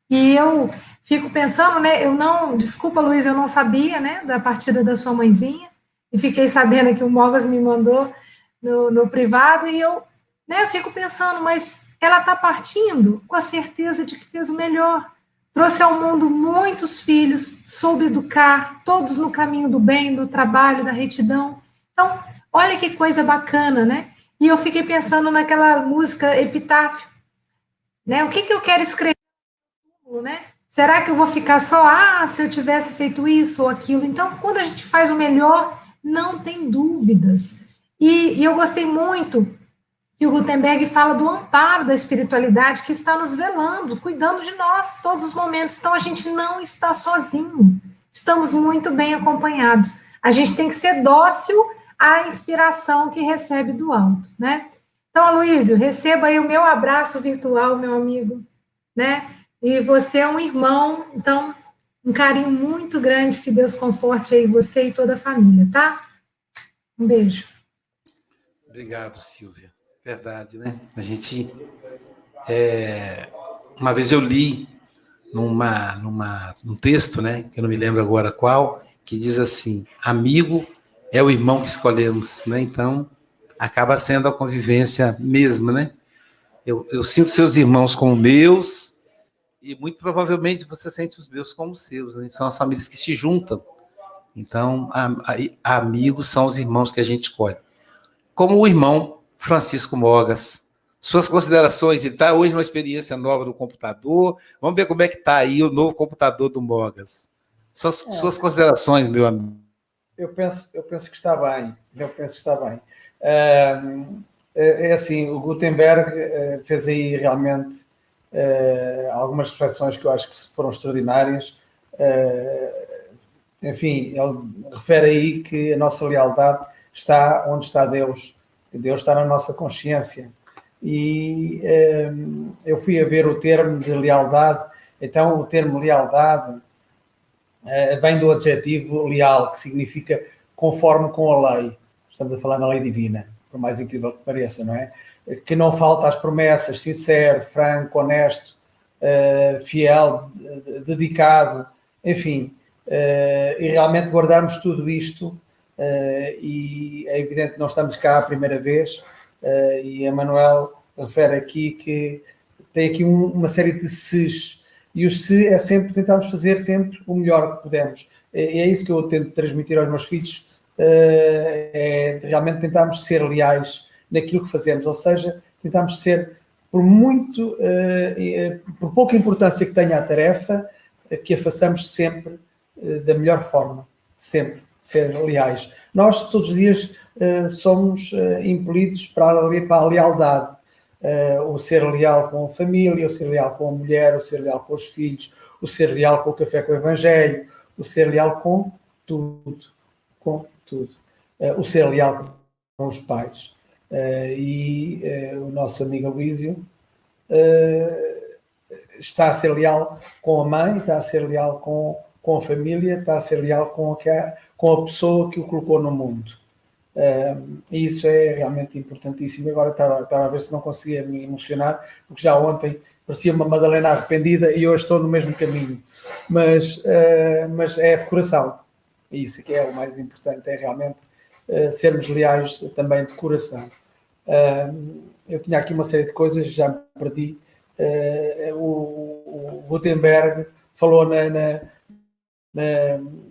E eu fico pensando, né? Eu não, desculpa, Luiz, eu não sabia, né, da partida da sua mãezinha, e fiquei sabendo que o Mogas me mandou no, no privado, e eu, né, eu fico pensando, mas ela está partindo com a certeza de que fez o melhor. Trouxe ao mundo muitos filhos, soube educar, todos no caminho do bem, do trabalho, da retidão. Então, olha que coisa bacana, né? E eu fiquei pensando naquela música Epitáfio, né? O que, que eu quero escrever né? Será que eu vou ficar só, ah, se eu tivesse feito isso ou aquilo? Então, quando a gente faz o melhor, não tem dúvidas. E, e eu gostei muito que o Gutenberg fala do amparo da espiritualidade que está nos velando, cuidando de nós todos os momentos. Então, a gente não está sozinho, estamos muito bem acompanhados. A gente tem que ser dócil à inspiração que recebe do alto, né? Então, Aloysio, receba aí o meu abraço virtual, meu amigo, né? E você é um irmão, então um carinho muito grande que Deus conforte aí você e toda a família, tá? Um beijo. Obrigado, Silvia. Verdade, né? A gente. É, uma vez eu li numa, numa, num texto, né? Que eu não me lembro agora qual, que diz assim: amigo é o irmão que escolhemos, né? Então, acaba sendo a convivência mesmo, né? Eu, eu sinto seus irmãos como meus e muito provavelmente você sente os meus como seus, né? São as famílias que se juntam. Então, a, a, amigos são os irmãos que a gente escolhe. Como o irmão Francisco Mogas. Suas considerações, ele está hoje numa experiência nova do computador. Vamos ver como é que está aí o novo computador do Mogas. Suas, é. suas considerações, meu amigo. Eu penso, eu penso que está bem. Eu penso que está bem. É, é assim, o Gutenberg é, fez aí realmente é, algumas reflexões que eu acho que foram extraordinárias. enfim, ele refere aí que a nossa lealdade está onde está Deus, que Deus está na nossa consciência. E eu fui a ver o termo de lealdade, então o termo lealdade vem do adjetivo leal, que significa conforme com a lei estamos a falar na lei divina, por mais incrível que pareça, não é? Que não falta às promessas, sincero, franco, honesto, uh, fiel, dedicado, enfim, uh, e realmente guardarmos tudo isto, uh, e é evidente que não estamos cá a primeira vez, e Emanuel refere aqui que tem aqui um, uma série de ses, e o se é sempre tentarmos fazer sempre o melhor que podemos. É, é isso que eu tento transmitir aos meus filhos, eh, é realmente tentarmos ser leais naquilo que fazemos, ou seja, tentarmos ser, por muito, eh, eh, por pouca importância que tenha a tarefa, que a façamos sempre da melhor forma, sempre, ser leais. Nós, todos os dias, somos impelidos para a, para a lealdade, o ser leal com a família, o ser leal com a mulher, o ser leal com os filhos, o ser leal com o café com o evangelho, o ser leal com tudo, com tudo. O ser leal com os pais. Uh, e uh, o nosso amigo Aloísio está a ser leal com a mãe, está a ser leal com, com a família, está a ser leal com a, com a pessoa que o colocou no mundo. e isso é realmente importantíssimo. Agora estava, estava a ver se não conseguia me emocionar, porque já ontem parecia uma Madalena arrependida e hoje estou no mesmo caminho. Mas, mas é de coração e isso que é o mais importante, é realmente uh, sermos leais também de coração. Uh, eu tinha aqui uma série de coisas, já me perdi. Uh, o, o, Gutenberg falou na, na, na,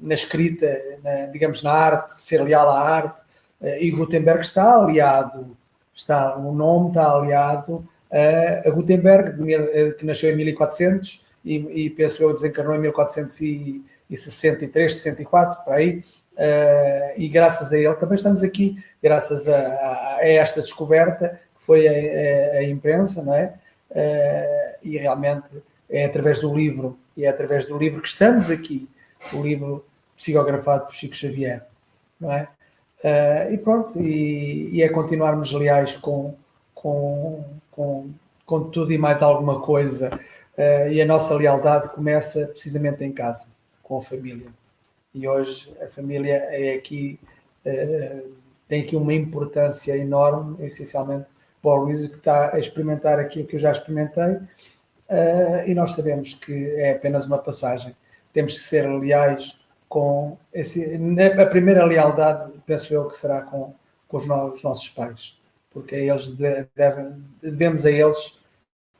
na escrita, na, digamos, na arte, ser leal à arte, e Gutenberg está aliado, está, o nome está aliado a, a Gutenberg, que nasceu em 1400 e, e penso eu desencarnou em 1400 e e 63, 64, por aí, uh, e graças a ele também estamos aqui, graças a, a esta descoberta que foi a, a, a imprensa, não é? Uh, e realmente é através do livro, e é através do livro que estamos aqui, o livro psicografado por Chico Xavier, não é? Uh, e pronto, e, e, é continuarmos leais com, com, com, com tudo e mais alguma coisa, e a nossa lealdade começa precisamente em casa com a família. E hoje a família é aqui, uh, tem aqui uma importância enorme, essencialmente para o Luís, que está a experimentar aquilo que eu já experimentei, uh, e nós sabemos que é apenas uma passagem. Temos que ser leais com esse, a primeira lealdade, penso eu, que será com, com os, nossos pais, porque eles devem, devemos a eles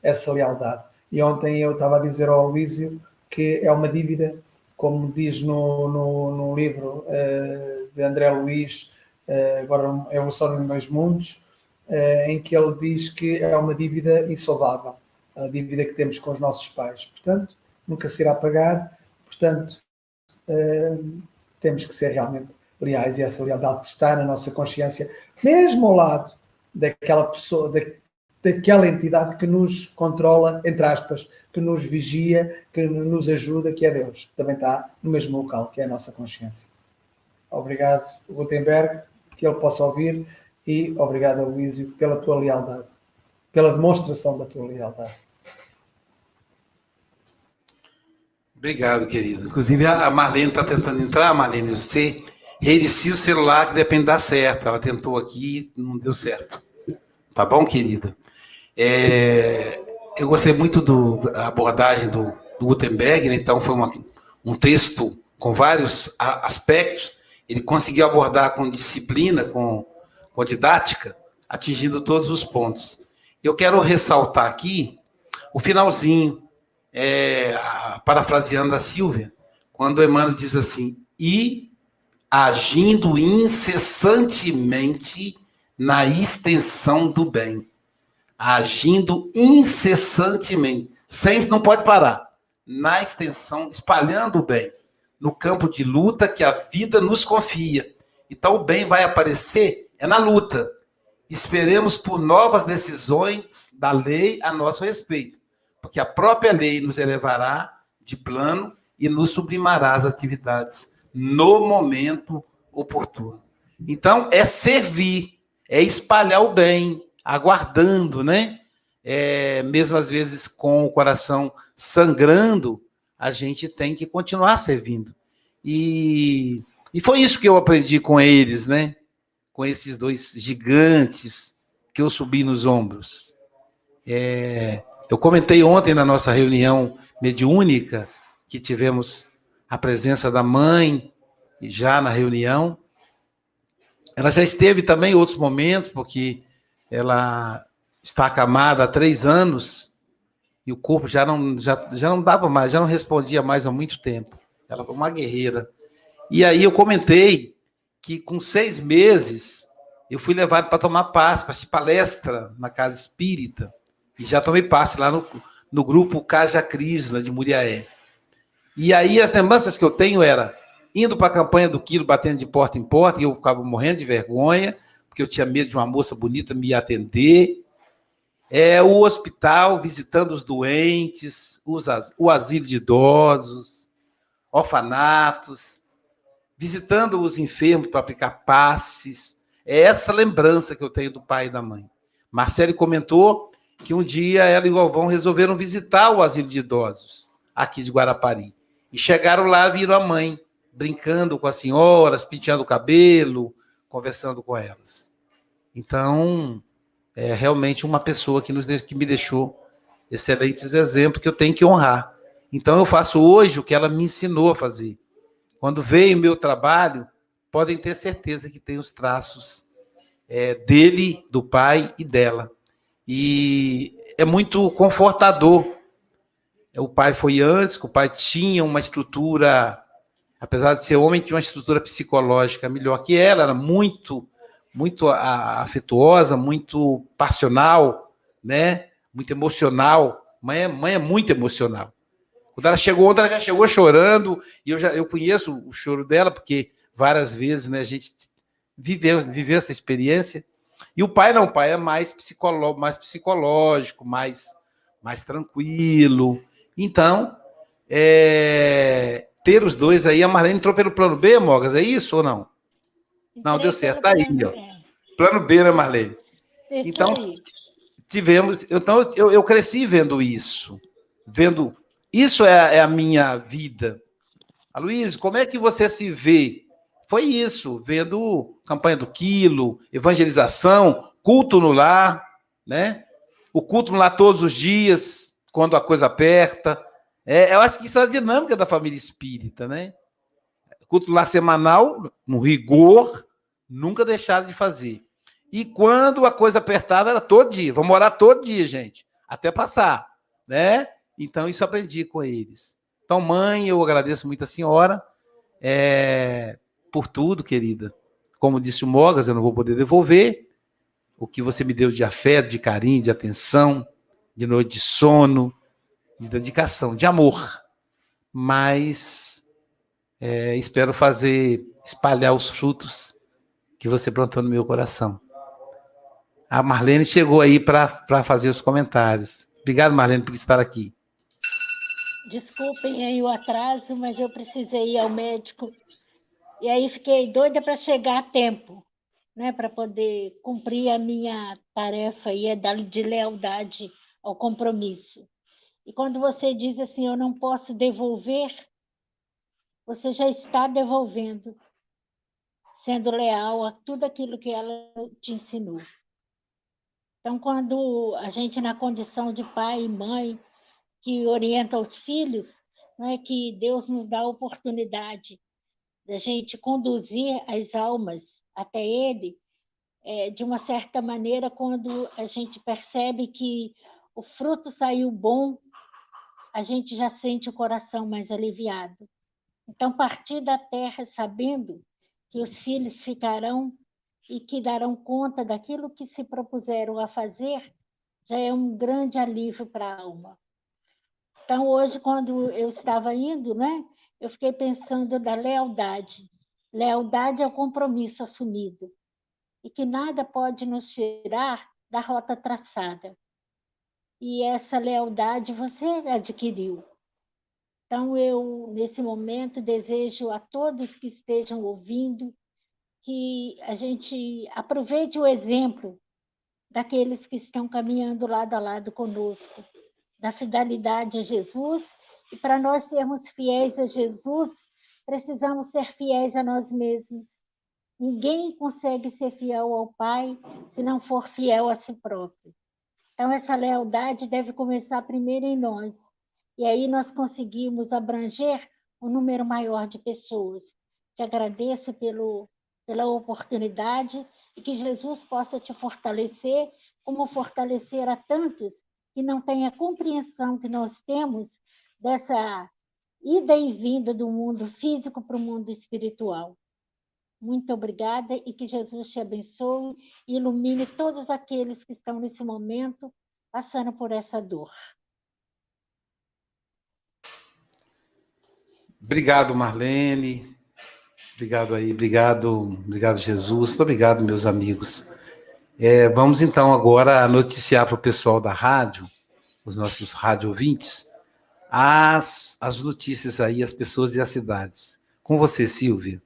essa lealdade. E ontem eu estava a dizer ao Luísio que é uma dívida como diz no, no, no livro uh, de André Luiz, uh, agora Evolução em Dois Mundos, uh, em que ele diz que é uma dívida insolvável, a dívida que temos com os nossos pais. Portanto, nunca se irá pagar, portanto, temos que ser realmente leais e essa lealdade está na nossa consciência, mesmo ao lado daquela pessoa, daquela entidade que nos controla, entre aspas, que nos vigia, que nos ajuda, que é Deus, que também está no mesmo local, que é a nossa consciência. Obrigado, Gutenberg, que ele possa ouvir, e obrigado, Luísio, pela tua lealdade, pela demonstração da tua lealdade. Obrigado, querido. Inclusive, a Marlene está tentando entrar, Marlene, você reinicia o celular que depende dar certo. Ela tentou aqui, não deu certo. Tá bom, querida? É, eu gostei muito da abordagem do, do Gutenberg, né? então foi uma, um texto com vários aspectos. Ele conseguiu abordar com disciplina, com, com didática, atingindo todos os pontos. Eu quero ressaltar aqui o finalzinho, é, parafraseando a Silvia, quando Emmanuel diz assim: e agindo incessantemente na extensão do bem. Agindo incessantemente, sem não pode parar, na extensão, espalhando o bem, no campo de luta que a vida nos confia. Então o bem vai aparecer é na luta. Esperemos por novas decisões da lei a nosso respeito, porque a própria lei nos elevará de plano e nos sublimará as atividades no momento oportuno. Então, é servir, é espalhar o bem, aguardando, né? É, mesmo às vezes com o coração sangrando, a gente tem que continuar servindo. E, e foi isso que eu aprendi com eles, né? Com esses dois gigantes que eu subi nos ombros. É, eu comentei ontem na nossa reunião mediúnica que tivemos a presença da mãe já na reunião. Ela já esteve também em outros momentos, porque ela está acamada há três anos e o corpo já não, já, já não dava mais, já não respondia mais há muito tempo. Ela foi uma guerreira. E aí eu comentei que com seis meses eu fui levado para tomar passe, para palestra na casa espírita. E já tomei passe lá no, no grupo Caja Crisna de Muriaé. E aí as lembranças que eu tenho era indo para a campanha do quilo, batendo de porta em porta, e eu ficava morrendo de vergonha, porque eu tinha medo de uma moça bonita me atender. É, o hospital, visitando os doentes, os, o asilo de idosos, orfanatos, visitando os enfermos para aplicar passes. É essa lembrança que eu tenho do pai e da mãe. Marcele comentou que um dia ela e o Galvão resolveram visitar o asilo de idosos aqui de Guarapari. E chegaram lá, viram a mãe brincando com as senhoras, penteando o cabelo, conversando com elas. Então, é realmente uma pessoa que, nos, que me deixou excelentes exemplos que eu tenho que honrar. Então, eu faço hoje o que ela me ensinou a fazer. Quando veio o meu trabalho, podem ter certeza que tem os traços é, dele, do pai e dela. E é muito confortador o pai foi antes, o pai tinha uma estrutura, apesar de ser homem, tinha uma estrutura psicológica melhor que ela, era muito, muito afetuosa, muito passional, né? Muito emocional. Mãe é, mãe é muito emocional. Quando ela chegou ontem, ela já chegou chorando, e eu já eu conheço o choro dela, porque várias vezes né, a gente viveu, viveu essa experiência. E o pai não, o pai é mais, psicolo, mais psicológico, mais, mais tranquilo, então, é, ter os dois aí, a Marlene entrou pelo plano B, Mogas, é isso ou não? Não, deu certo, tá aí, ó. Plano B, né, Marlene? Então, tivemos. Então, eu, eu cresci vendo isso. Vendo. Isso é, é a minha vida. Luiz, como é que você se vê? Foi isso, vendo campanha do quilo, evangelização, culto no lar, né? O culto no lar todos os dias, quando a coisa aperta. É, eu acho que isso é a dinâmica da família espírita, né? Culto lá semanal, no rigor, nunca deixaram de fazer. E quando a coisa apertava, era todo dia. Vamos orar todo dia, gente, até passar, né? Então, isso aprendi com eles. Então, mãe, eu agradeço muito a senhora é, por tudo, querida. Como disse o Mogas, eu não vou poder devolver o que você me deu de afeto, de carinho, de atenção, de noite de sono, de dedicação, de amor. Mas é, espero fazer, espalhar os frutos que você plantou no meu coração. A Marlene chegou aí para fazer os comentários. Obrigado, Marlene, por estar aqui. Desculpem aí o atraso, mas eu precisei ir ao médico. E aí fiquei doida para chegar a tempo, né, para poder cumprir a minha tarefa e de lealdade ao compromisso. E quando você diz assim, eu não posso devolver, você já está devolvendo. sendo leal a tudo aquilo que ela te ensinou. Então, quando a gente, na condição de pai e mãe, que orienta os filhos, não é que Deus nos dá a oportunidade da gente conduzir as almas até Ele, é, de uma certa maneira, quando a gente percebe que o fruto saiu bom, a gente já sente o coração mais aliviado. Então, partir da terra sabendo que os filhos ficarão e que darão conta daquilo que se propuseram a fazer, já é um grande alívio para a alma. Então, hoje, quando eu estava indo, né, eu fiquei pensando da lealdade. Lealdade é o compromisso assumido e que nada pode nos tirar da rota traçada. E essa lealdade você adquiriu. Então, eu, nesse momento, desejo a todos que estejam ouvindo que a gente aproveite o exemplo daqueles que estão caminhando lado a lado conosco, da fidelidade a Jesus. E para nós sermos fiéis a Jesus, precisamos ser fiéis a nós mesmos. Ninguém consegue ser fiel ao Pai se não for fiel a si próprio. Então, essa lealdade deve começar primeiro em nós. E aí nós conseguimos abranger um número maior de pessoas. Te agradeço pelo pela oportunidade e que Jesus possa te fortalecer, como fortalecer a tantos que não têm a compreensão que nós temos dessa ida e vinda do mundo físico para o mundo espiritual. Muito obrigada e que Jesus te abençoe e ilumine todos aqueles que estão nesse momento passando por essa dor. Obrigado, Marlene. Obrigado aí, obrigado, obrigado, Jesus. Muito obrigado, meus amigos. É, vamos então agora noticiar para o pessoal da rádio, os nossos rádio ouvintes, as, as notícias aí, as pessoas e as cidades. Com você, Silvia.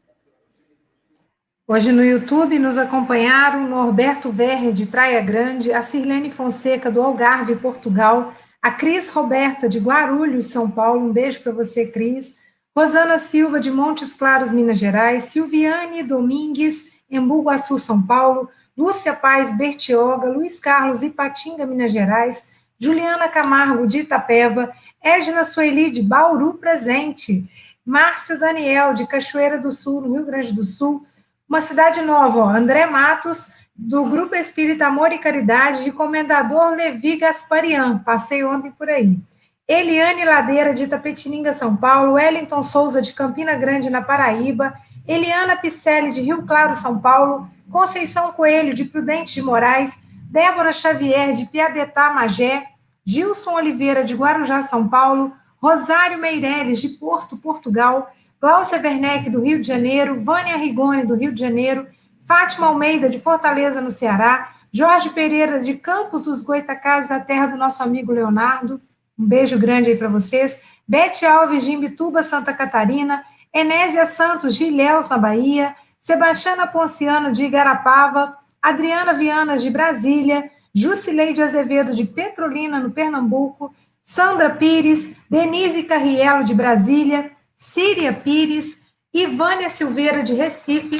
Hoje no YouTube nos acompanharam Norberto Verre, de Praia Grande, a Sirlene Fonseca, do Algarve, Portugal, a Cris Roberta, de Guarulhos, São Paulo. Um beijo para você, Cris. Rosana Silva, de Montes Claros, Minas Gerais, Silviane Domingues, Embu Guaçu, São Paulo, Lúcia Paz Bertioga, Luiz Carlos Ipatinga, Minas Gerais, Juliana Camargo, de Itapeva, Edna Sueli, de Bauru, presente, Márcio Daniel, de Cachoeira do Sul, no Rio Grande do Sul, uma cidade nova, ó, André Matos, do Grupo Espírita Amor e Caridade, de Comendador Levi Gasparian, passei ontem por aí. Eliane Ladeira, de Itapetininga, São Paulo, Wellington Souza, de Campina Grande, na Paraíba, Eliana Picelli, de Rio Claro, São Paulo, Conceição Coelho, de Prudente de Moraes, Débora Xavier, de Piabetá, Magé, Gilson Oliveira, de Guarujá, São Paulo, Rosário Meireles, de Porto, Portugal, Glaucia Werneck, do Rio de Janeiro, Vânia Rigoni, do Rio de Janeiro, Fátima Almeida, de Fortaleza, no Ceará, Jorge Pereira, de Campos dos Goitacazes, a terra do nosso amigo Leonardo, um beijo grande aí para vocês. Bete Alves, de Imbituba, Santa Catarina. Enésia Santos, de Ilhéus, na Bahia. Sebastiana Ponciano, de Igarapava. Adriana Vianas, de Brasília. Jusileide Azevedo, de Petrolina, no Pernambuco. Sandra Pires. Denise Carrielo, de Brasília. Síria Pires. Ivânia Silveira, de Recife.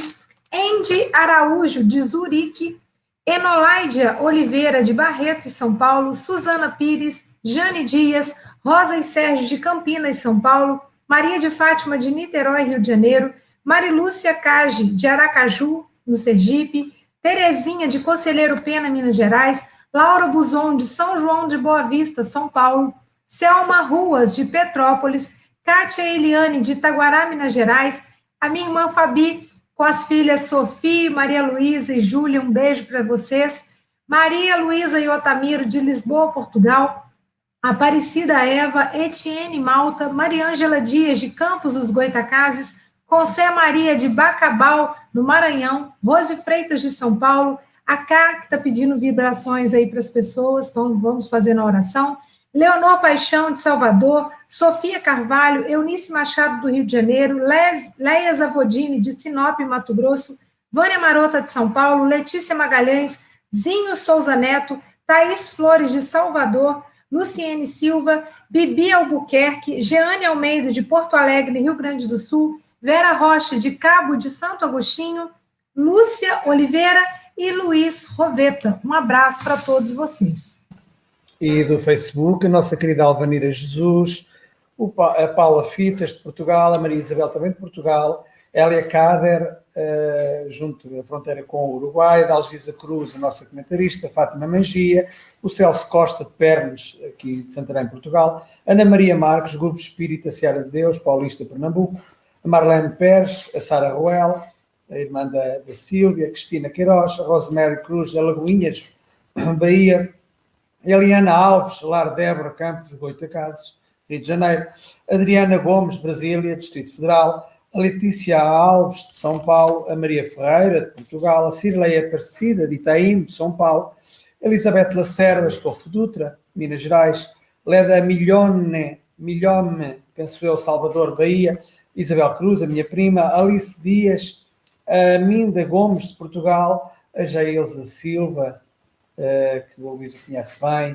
Andy Araújo, de Zurique. Enoláidia Oliveira, de Barreto, São Paulo. Suzana Pires. Jane Dias, Rosa e Sérgio de Campinas, São Paulo, Maria de Fátima de Niterói, Rio de Janeiro, Marilúcia Cage de Aracaju, no Sergipe, Terezinha de Conselheiro Pena, Minas Gerais, Laura Buzon de São João de Boa Vista, São Paulo, Selma Ruas de Petrópolis, Kátia Eliane de Itaguará, Minas Gerais, a minha irmã Fabi com as filhas Sofia, Maria Luísa e Júlia, um beijo para vocês. Maria Luísa e Otamiro de Lisboa, Portugal, Aparecida Eva, Etienne Malta, Mariângela Dias de Campos dos Goitacazes, José Maria de Bacabal, no Maranhão, Rose Freitas de São Paulo, a Cá, que está pedindo vibrações aí para as pessoas, então vamos fazer na oração. Leonor Paixão, de Salvador, Sofia Carvalho, Eunice Machado, do Rio de Janeiro, Leia Zavodini, de Sinop, Mato Grosso, Vânia Marota, de São Paulo, Letícia Magalhães, Zinho Souza Neto, Thaís Flores, de Salvador, Luciene Silva, Bibi Albuquerque, Jeane Almeida, de Porto Alegre, Rio Grande do Sul, Vera Rocha, de Cabo de Santo Agostinho, Lúcia Oliveira e Luiz Roveta. Um abraço para todos vocês. E do Facebook, a nossa querida Alvanira Jesus, a Paula Fitas de Portugal, a Maria Isabel também de Portugal, Elia Cader, uh, junto da fronteira com o Uruguai, da Algisa Cruz, a nossa comentarista, Fátima Mangia, o Celso Costa de Pernes, aqui de Santarém, Portugal, Ana Maria Marques, Grupo Espírita Seara de Deus, Paulista, Pernambuco, a Marlene Pérez, a Sara Ruel, a irmã da, da Sílvia, a Cristina Queiroz, a Rosemary Cruz, de Alagoinhas, Bahia, Eliana Alves, Lar Débora Campos, Goitacazes, Rio de Janeiro, Adriana Gomes, Brasília, Distrito Federal, a Letícia Alves, de São Paulo, a Maria Ferreira, de Portugal, a Cirleia Aparecida, de Itaim, de São Paulo, Elizabeth Lacerda, Estofo Dutra, Minas Gerais, Leda Milhone, Milhome, penso eu, Salvador, Bahia, Isabel Cruz, a minha prima, Alice Dias, a Minda Gomes, de Portugal, a Jailza Silva, que o Luís conhece bem,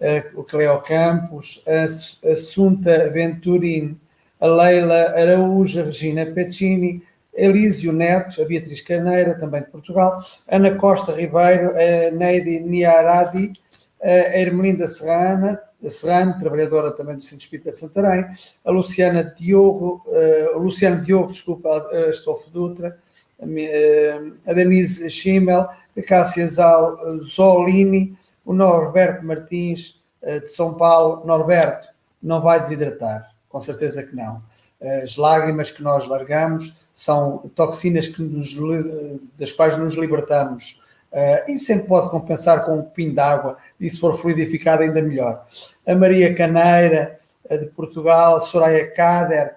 uh, o Cleo Campos, a Assunta Venturini, a Leila Araújo, a Regina Peccini, Elísio Neto, a Beatriz Carneira, também de Portugal, Ana Costa Ribeiro, a Neide Niaradi, a Ermelinda Serrana, a Serrano, trabalhadora também do Centro Espírita de Santarém, a Luciana Diogo, a Luciana Diogo, desculpa, a Dutra, a Denise Schimmel, a Cássia Zolini, o Norberto Martins, de São Paulo. Norberto, não vai desidratar com certeza que não. As lágrimas que nós largamos são toxinas que nos, das quais nos libertamos. E sempre pode compensar com um pinho d'água, e se for fluidificado, ainda melhor. A Maria Caneira, de Portugal, a Soraya Kader,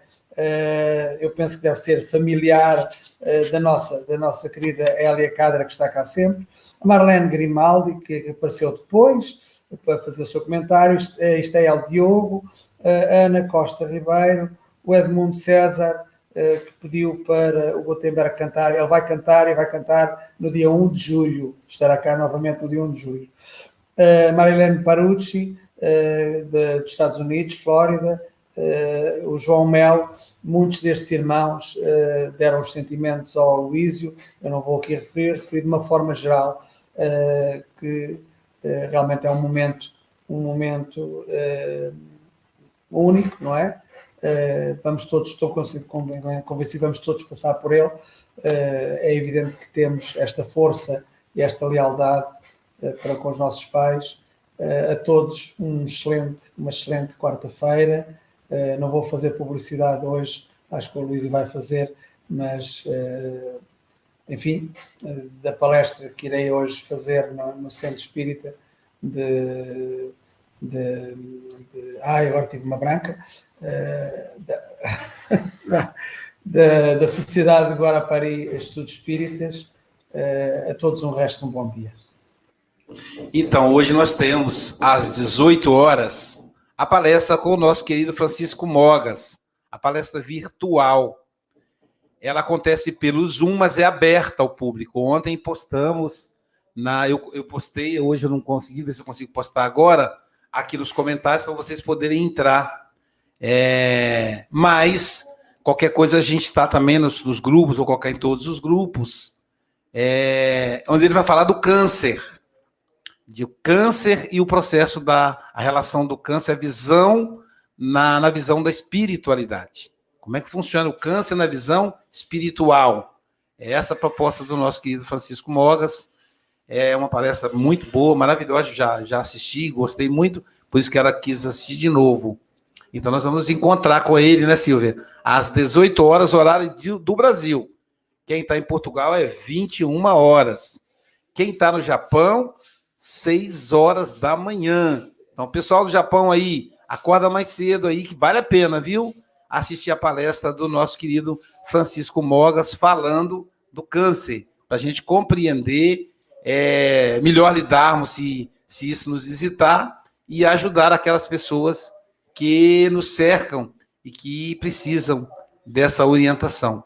eu penso que deve ser familiar uh, da, nossa, da nossa querida Elia Kader, que está cá sempre. A Marlene Grimaldi, que apareceu depois, para fazer o seu comentário. Isto é El Diogo, a Ana Costa Ribeiro, o Edmundo César, eh, que pediu para o Gutenberg cantar. Ele vai cantar e vai cantar no dia 1 de julho. Estará cá novamente no dia 1 de julho. Marilene Parucci, eh, dos Estados Unidos, Flórida, eh, o João Mel, muitos destes irmãos deram os sentimentos ao Luísio, eu não vou aqui referir, referir de uma forma geral, que eh, realmente é um momento, um momento uh, único, não é? Uh, vamos todos, estou convencido, vamos todos passar por ele. é evidente que temos esta força e esta lealdade para com os nossos pais. a todos um excelente, uma excelente quarta-feira. Não vou fazer publicidade hoje, acho que o Luís vai fazer, mas enfim, da palestra que irei hoje fazer no, no Centro Espírita de, de, de, Ai, agora tive uma branca. Da, da, da, Sociedade de Guarapari Estudos Espíritas. A todos um resto um bom dia. Então, hoje nós temos às 18 horas a palestra com o nosso querido Francisco Mogas, a palestra virtual ela acontece pelo Zoom, mas é aberta ao público. Ontem postamos na eu, eu postei, hoje eu não consegui ver se eu consigo postar agora aqui nos comentários para vocês poderem entrar. É, mas qualquer coisa a gente está também nos, nos, grupos, ou colocar em todos os grupos, é, onde ele vai falar do câncer. De câncer e o processo da relação do câncer, a visão na, na visão da espiritualidade. Como é que funciona o câncer na visão espiritual? É essa a proposta do nosso querido Francisco Mogas. É uma palestra muito boa, maravilhosa. Já, já assisti, gostei muito, por isso que ela quis assistir de novo. Então nós vamos encontrar com ele, né, Silvia? Às 18 horas, horário do Brasil. Quem está em Portugal é 21 horas. Quem está no Japão, 6 horas da manhã. Então, pessoal do Japão aí, acorda mais cedo aí, que vale a pena, viu? assistir a palestra do nosso querido Francisco Mogas falando do câncer, para a gente compreender, é, melhor lidarmos se, se isso nos visitar e ajudar aquelas pessoas que nos cercam e que precisam dessa orientação.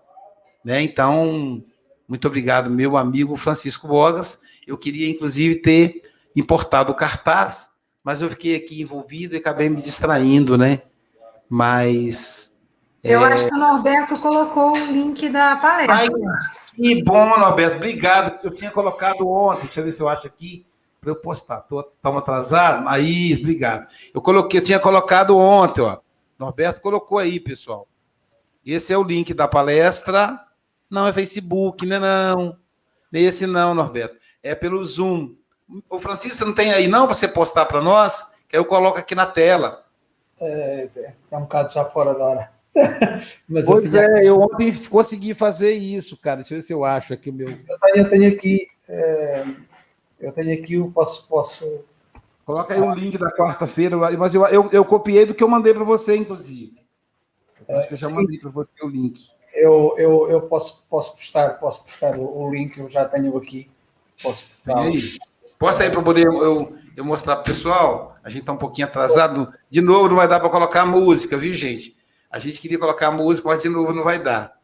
Né? Então, muito obrigado, meu amigo Francisco Mogas. Eu queria, inclusive, ter importado o cartaz, mas eu fiquei aqui envolvido e acabei me distraindo, né? Mas Eu é... acho que o Norberto colocou o link da palestra. Ai, que bom, Norberto. Obrigado. Eu tinha colocado ontem. Deixa eu ver se eu acho aqui para eu postar. Estamos atrasados? Aí, obrigado. Eu coloquei, eu tinha colocado ontem, ó. Norberto colocou aí, pessoal. Esse é o link da palestra. Não é Facebook, né? Não. Esse não, Norberto. É pelo Zoom. O Francisco não tem aí não para você postar para nós? Que eu coloco aqui na tela. É, tá um bocado já fora da hora. Mas pois eu é, eu ontem consegui fazer isso, cara. Deixa eu ver se eu acho aqui o meu. Eu tenho, eu tenho aqui. É, eu tenho aqui o posso, posso. Coloca aí o link da quarta-feira, mas eu, eu, eu, copiei do que eu mandei para você, inclusive. Eu acho que eu já mandei para você o link. Eu, eu, eu posso, posso postar, posso postar o, o link, eu já tenho aqui. Posso postar. Aí. Posta aí para poder eu, eu mostrar para o pessoal. A gente está um pouquinho atrasado. De novo, não vai dar para colocar a música, viu, gente? A gente queria colocar a música, mas de novo não vai dar.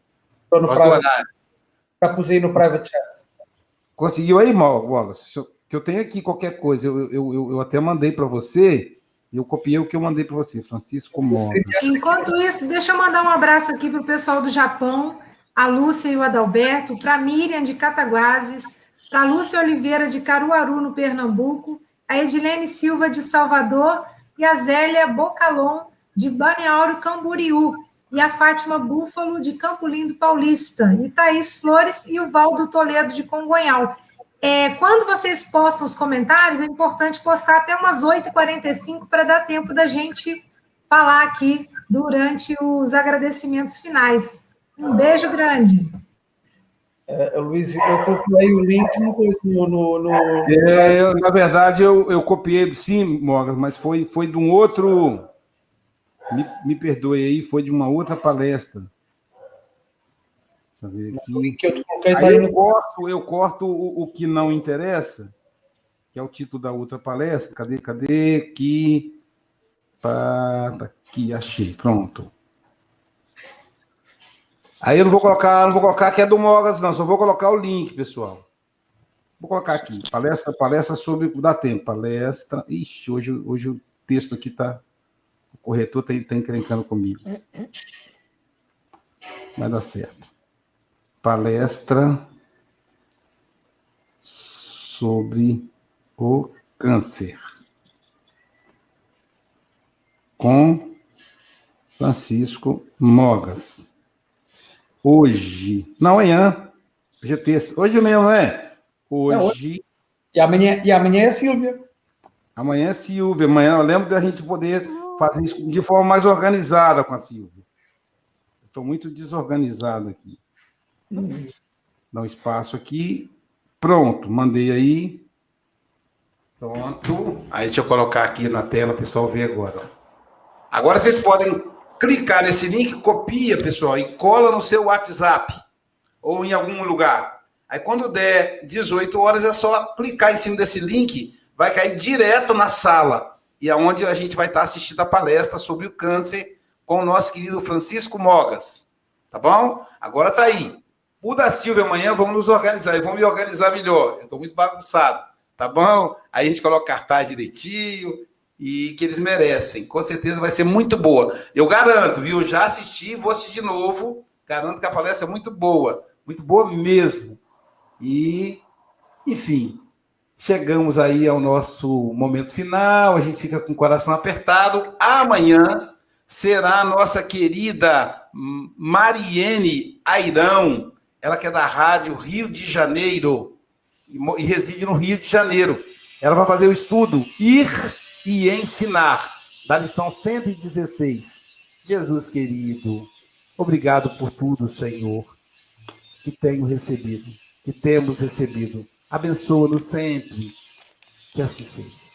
Estou no private. Já pus aí no private chat. Conseguiu aí, Wallace? Que eu tenho aqui qualquer coisa. Eu, eu, eu, eu até mandei para você. Eu copiei o que eu mandei para você, Francisco Mora. Enquanto isso, deixa eu mandar um abraço aqui para o pessoal do Japão, a Lúcia e o Adalberto, para a Miriam de Cataguases, para a Lúcia Oliveira de Caruaru, no Pernambuco, a Edilene Silva de Salvador e a Zélia Bocalon de Balneário Camboriú e a Fátima Búfalo de Campo Lindo Paulista, e Thaís Flores e o Valdo Toledo de Congonhal. É, quando vocês postam os comentários, é importante postar até umas 8h45 para dar tempo da gente falar aqui durante os agradecimentos finais. Um beijo grande. É, Luiz, eu copiei o link no. no, no... É, eu, na verdade, eu, eu copiei, sim, Morgan, mas foi, foi de um outro. Me, me perdoe aí, foi de uma outra palestra. Deixa eu ver aqui. Que eu, aí eu, corto, eu corto o, o, que não interessa, que é o título da outra palestra. Cadê, cadê? Aqui. Pá, tá aqui, achei. Pronto. Aí eu não vou colocar, não vou colocar que é do Mogas, não, só vou colocar o link, pessoal. Vou colocar aqui, palestra, palestra sobre. Dá tempo, palestra. Ixi, hoje, hoje o texto aqui tá. O corretor está tá encrencando comigo. Vai dar certo. Palestra sobre o câncer. Com Francisco Mogas hoje. Não, amanhã. Hoje é terça. Hoje mesmo, não é? Hoje. Não, hoje. E, amanhã, e amanhã é Silvia. Amanhã é Silvia. Amanhã eu lembro da gente poder fazer isso de forma mais organizada com a Silvia. Estou muito desorganizado aqui. Dá um espaço aqui. Pronto, mandei aí. Pronto. Aí deixa eu colocar aqui na tela, pessoal ver agora. Agora vocês podem clicar nesse link, copia, pessoal, e cola no seu WhatsApp ou em algum lugar. Aí quando der 18 horas é só clicar em cima desse link, vai cair direto na sala e aonde é a gente vai estar assistindo a palestra sobre o câncer com o nosso querido Francisco Mogas. Tá bom? Agora tá aí. O da Silvia amanhã vamos nos organizar e vamos me organizar melhor. Eu estou muito bagunçado, tá bom? Aí a gente coloca cartaz direitinho e que eles merecem. Com certeza vai ser muito boa. Eu garanto, viu? Já assisti, vou assistir de novo. Garanto que a palestra é muito boa, muito boa mesmo. E, enfim, chegamos aí ao nosso momento final. A gente fica com o coração apertado. Amanhã será a nossa querida Mariene Airão, ela que é da Rádio Rio de Janeiro e reside no Rio de Janeiro. Ela vai fazer o estudo Ir e ensinar, da lição 116. Jesus querido, obrigado por tudo, Senhor, que tenho recebido, que temos recebido. Abençoa-nos sempre. Que assim seja.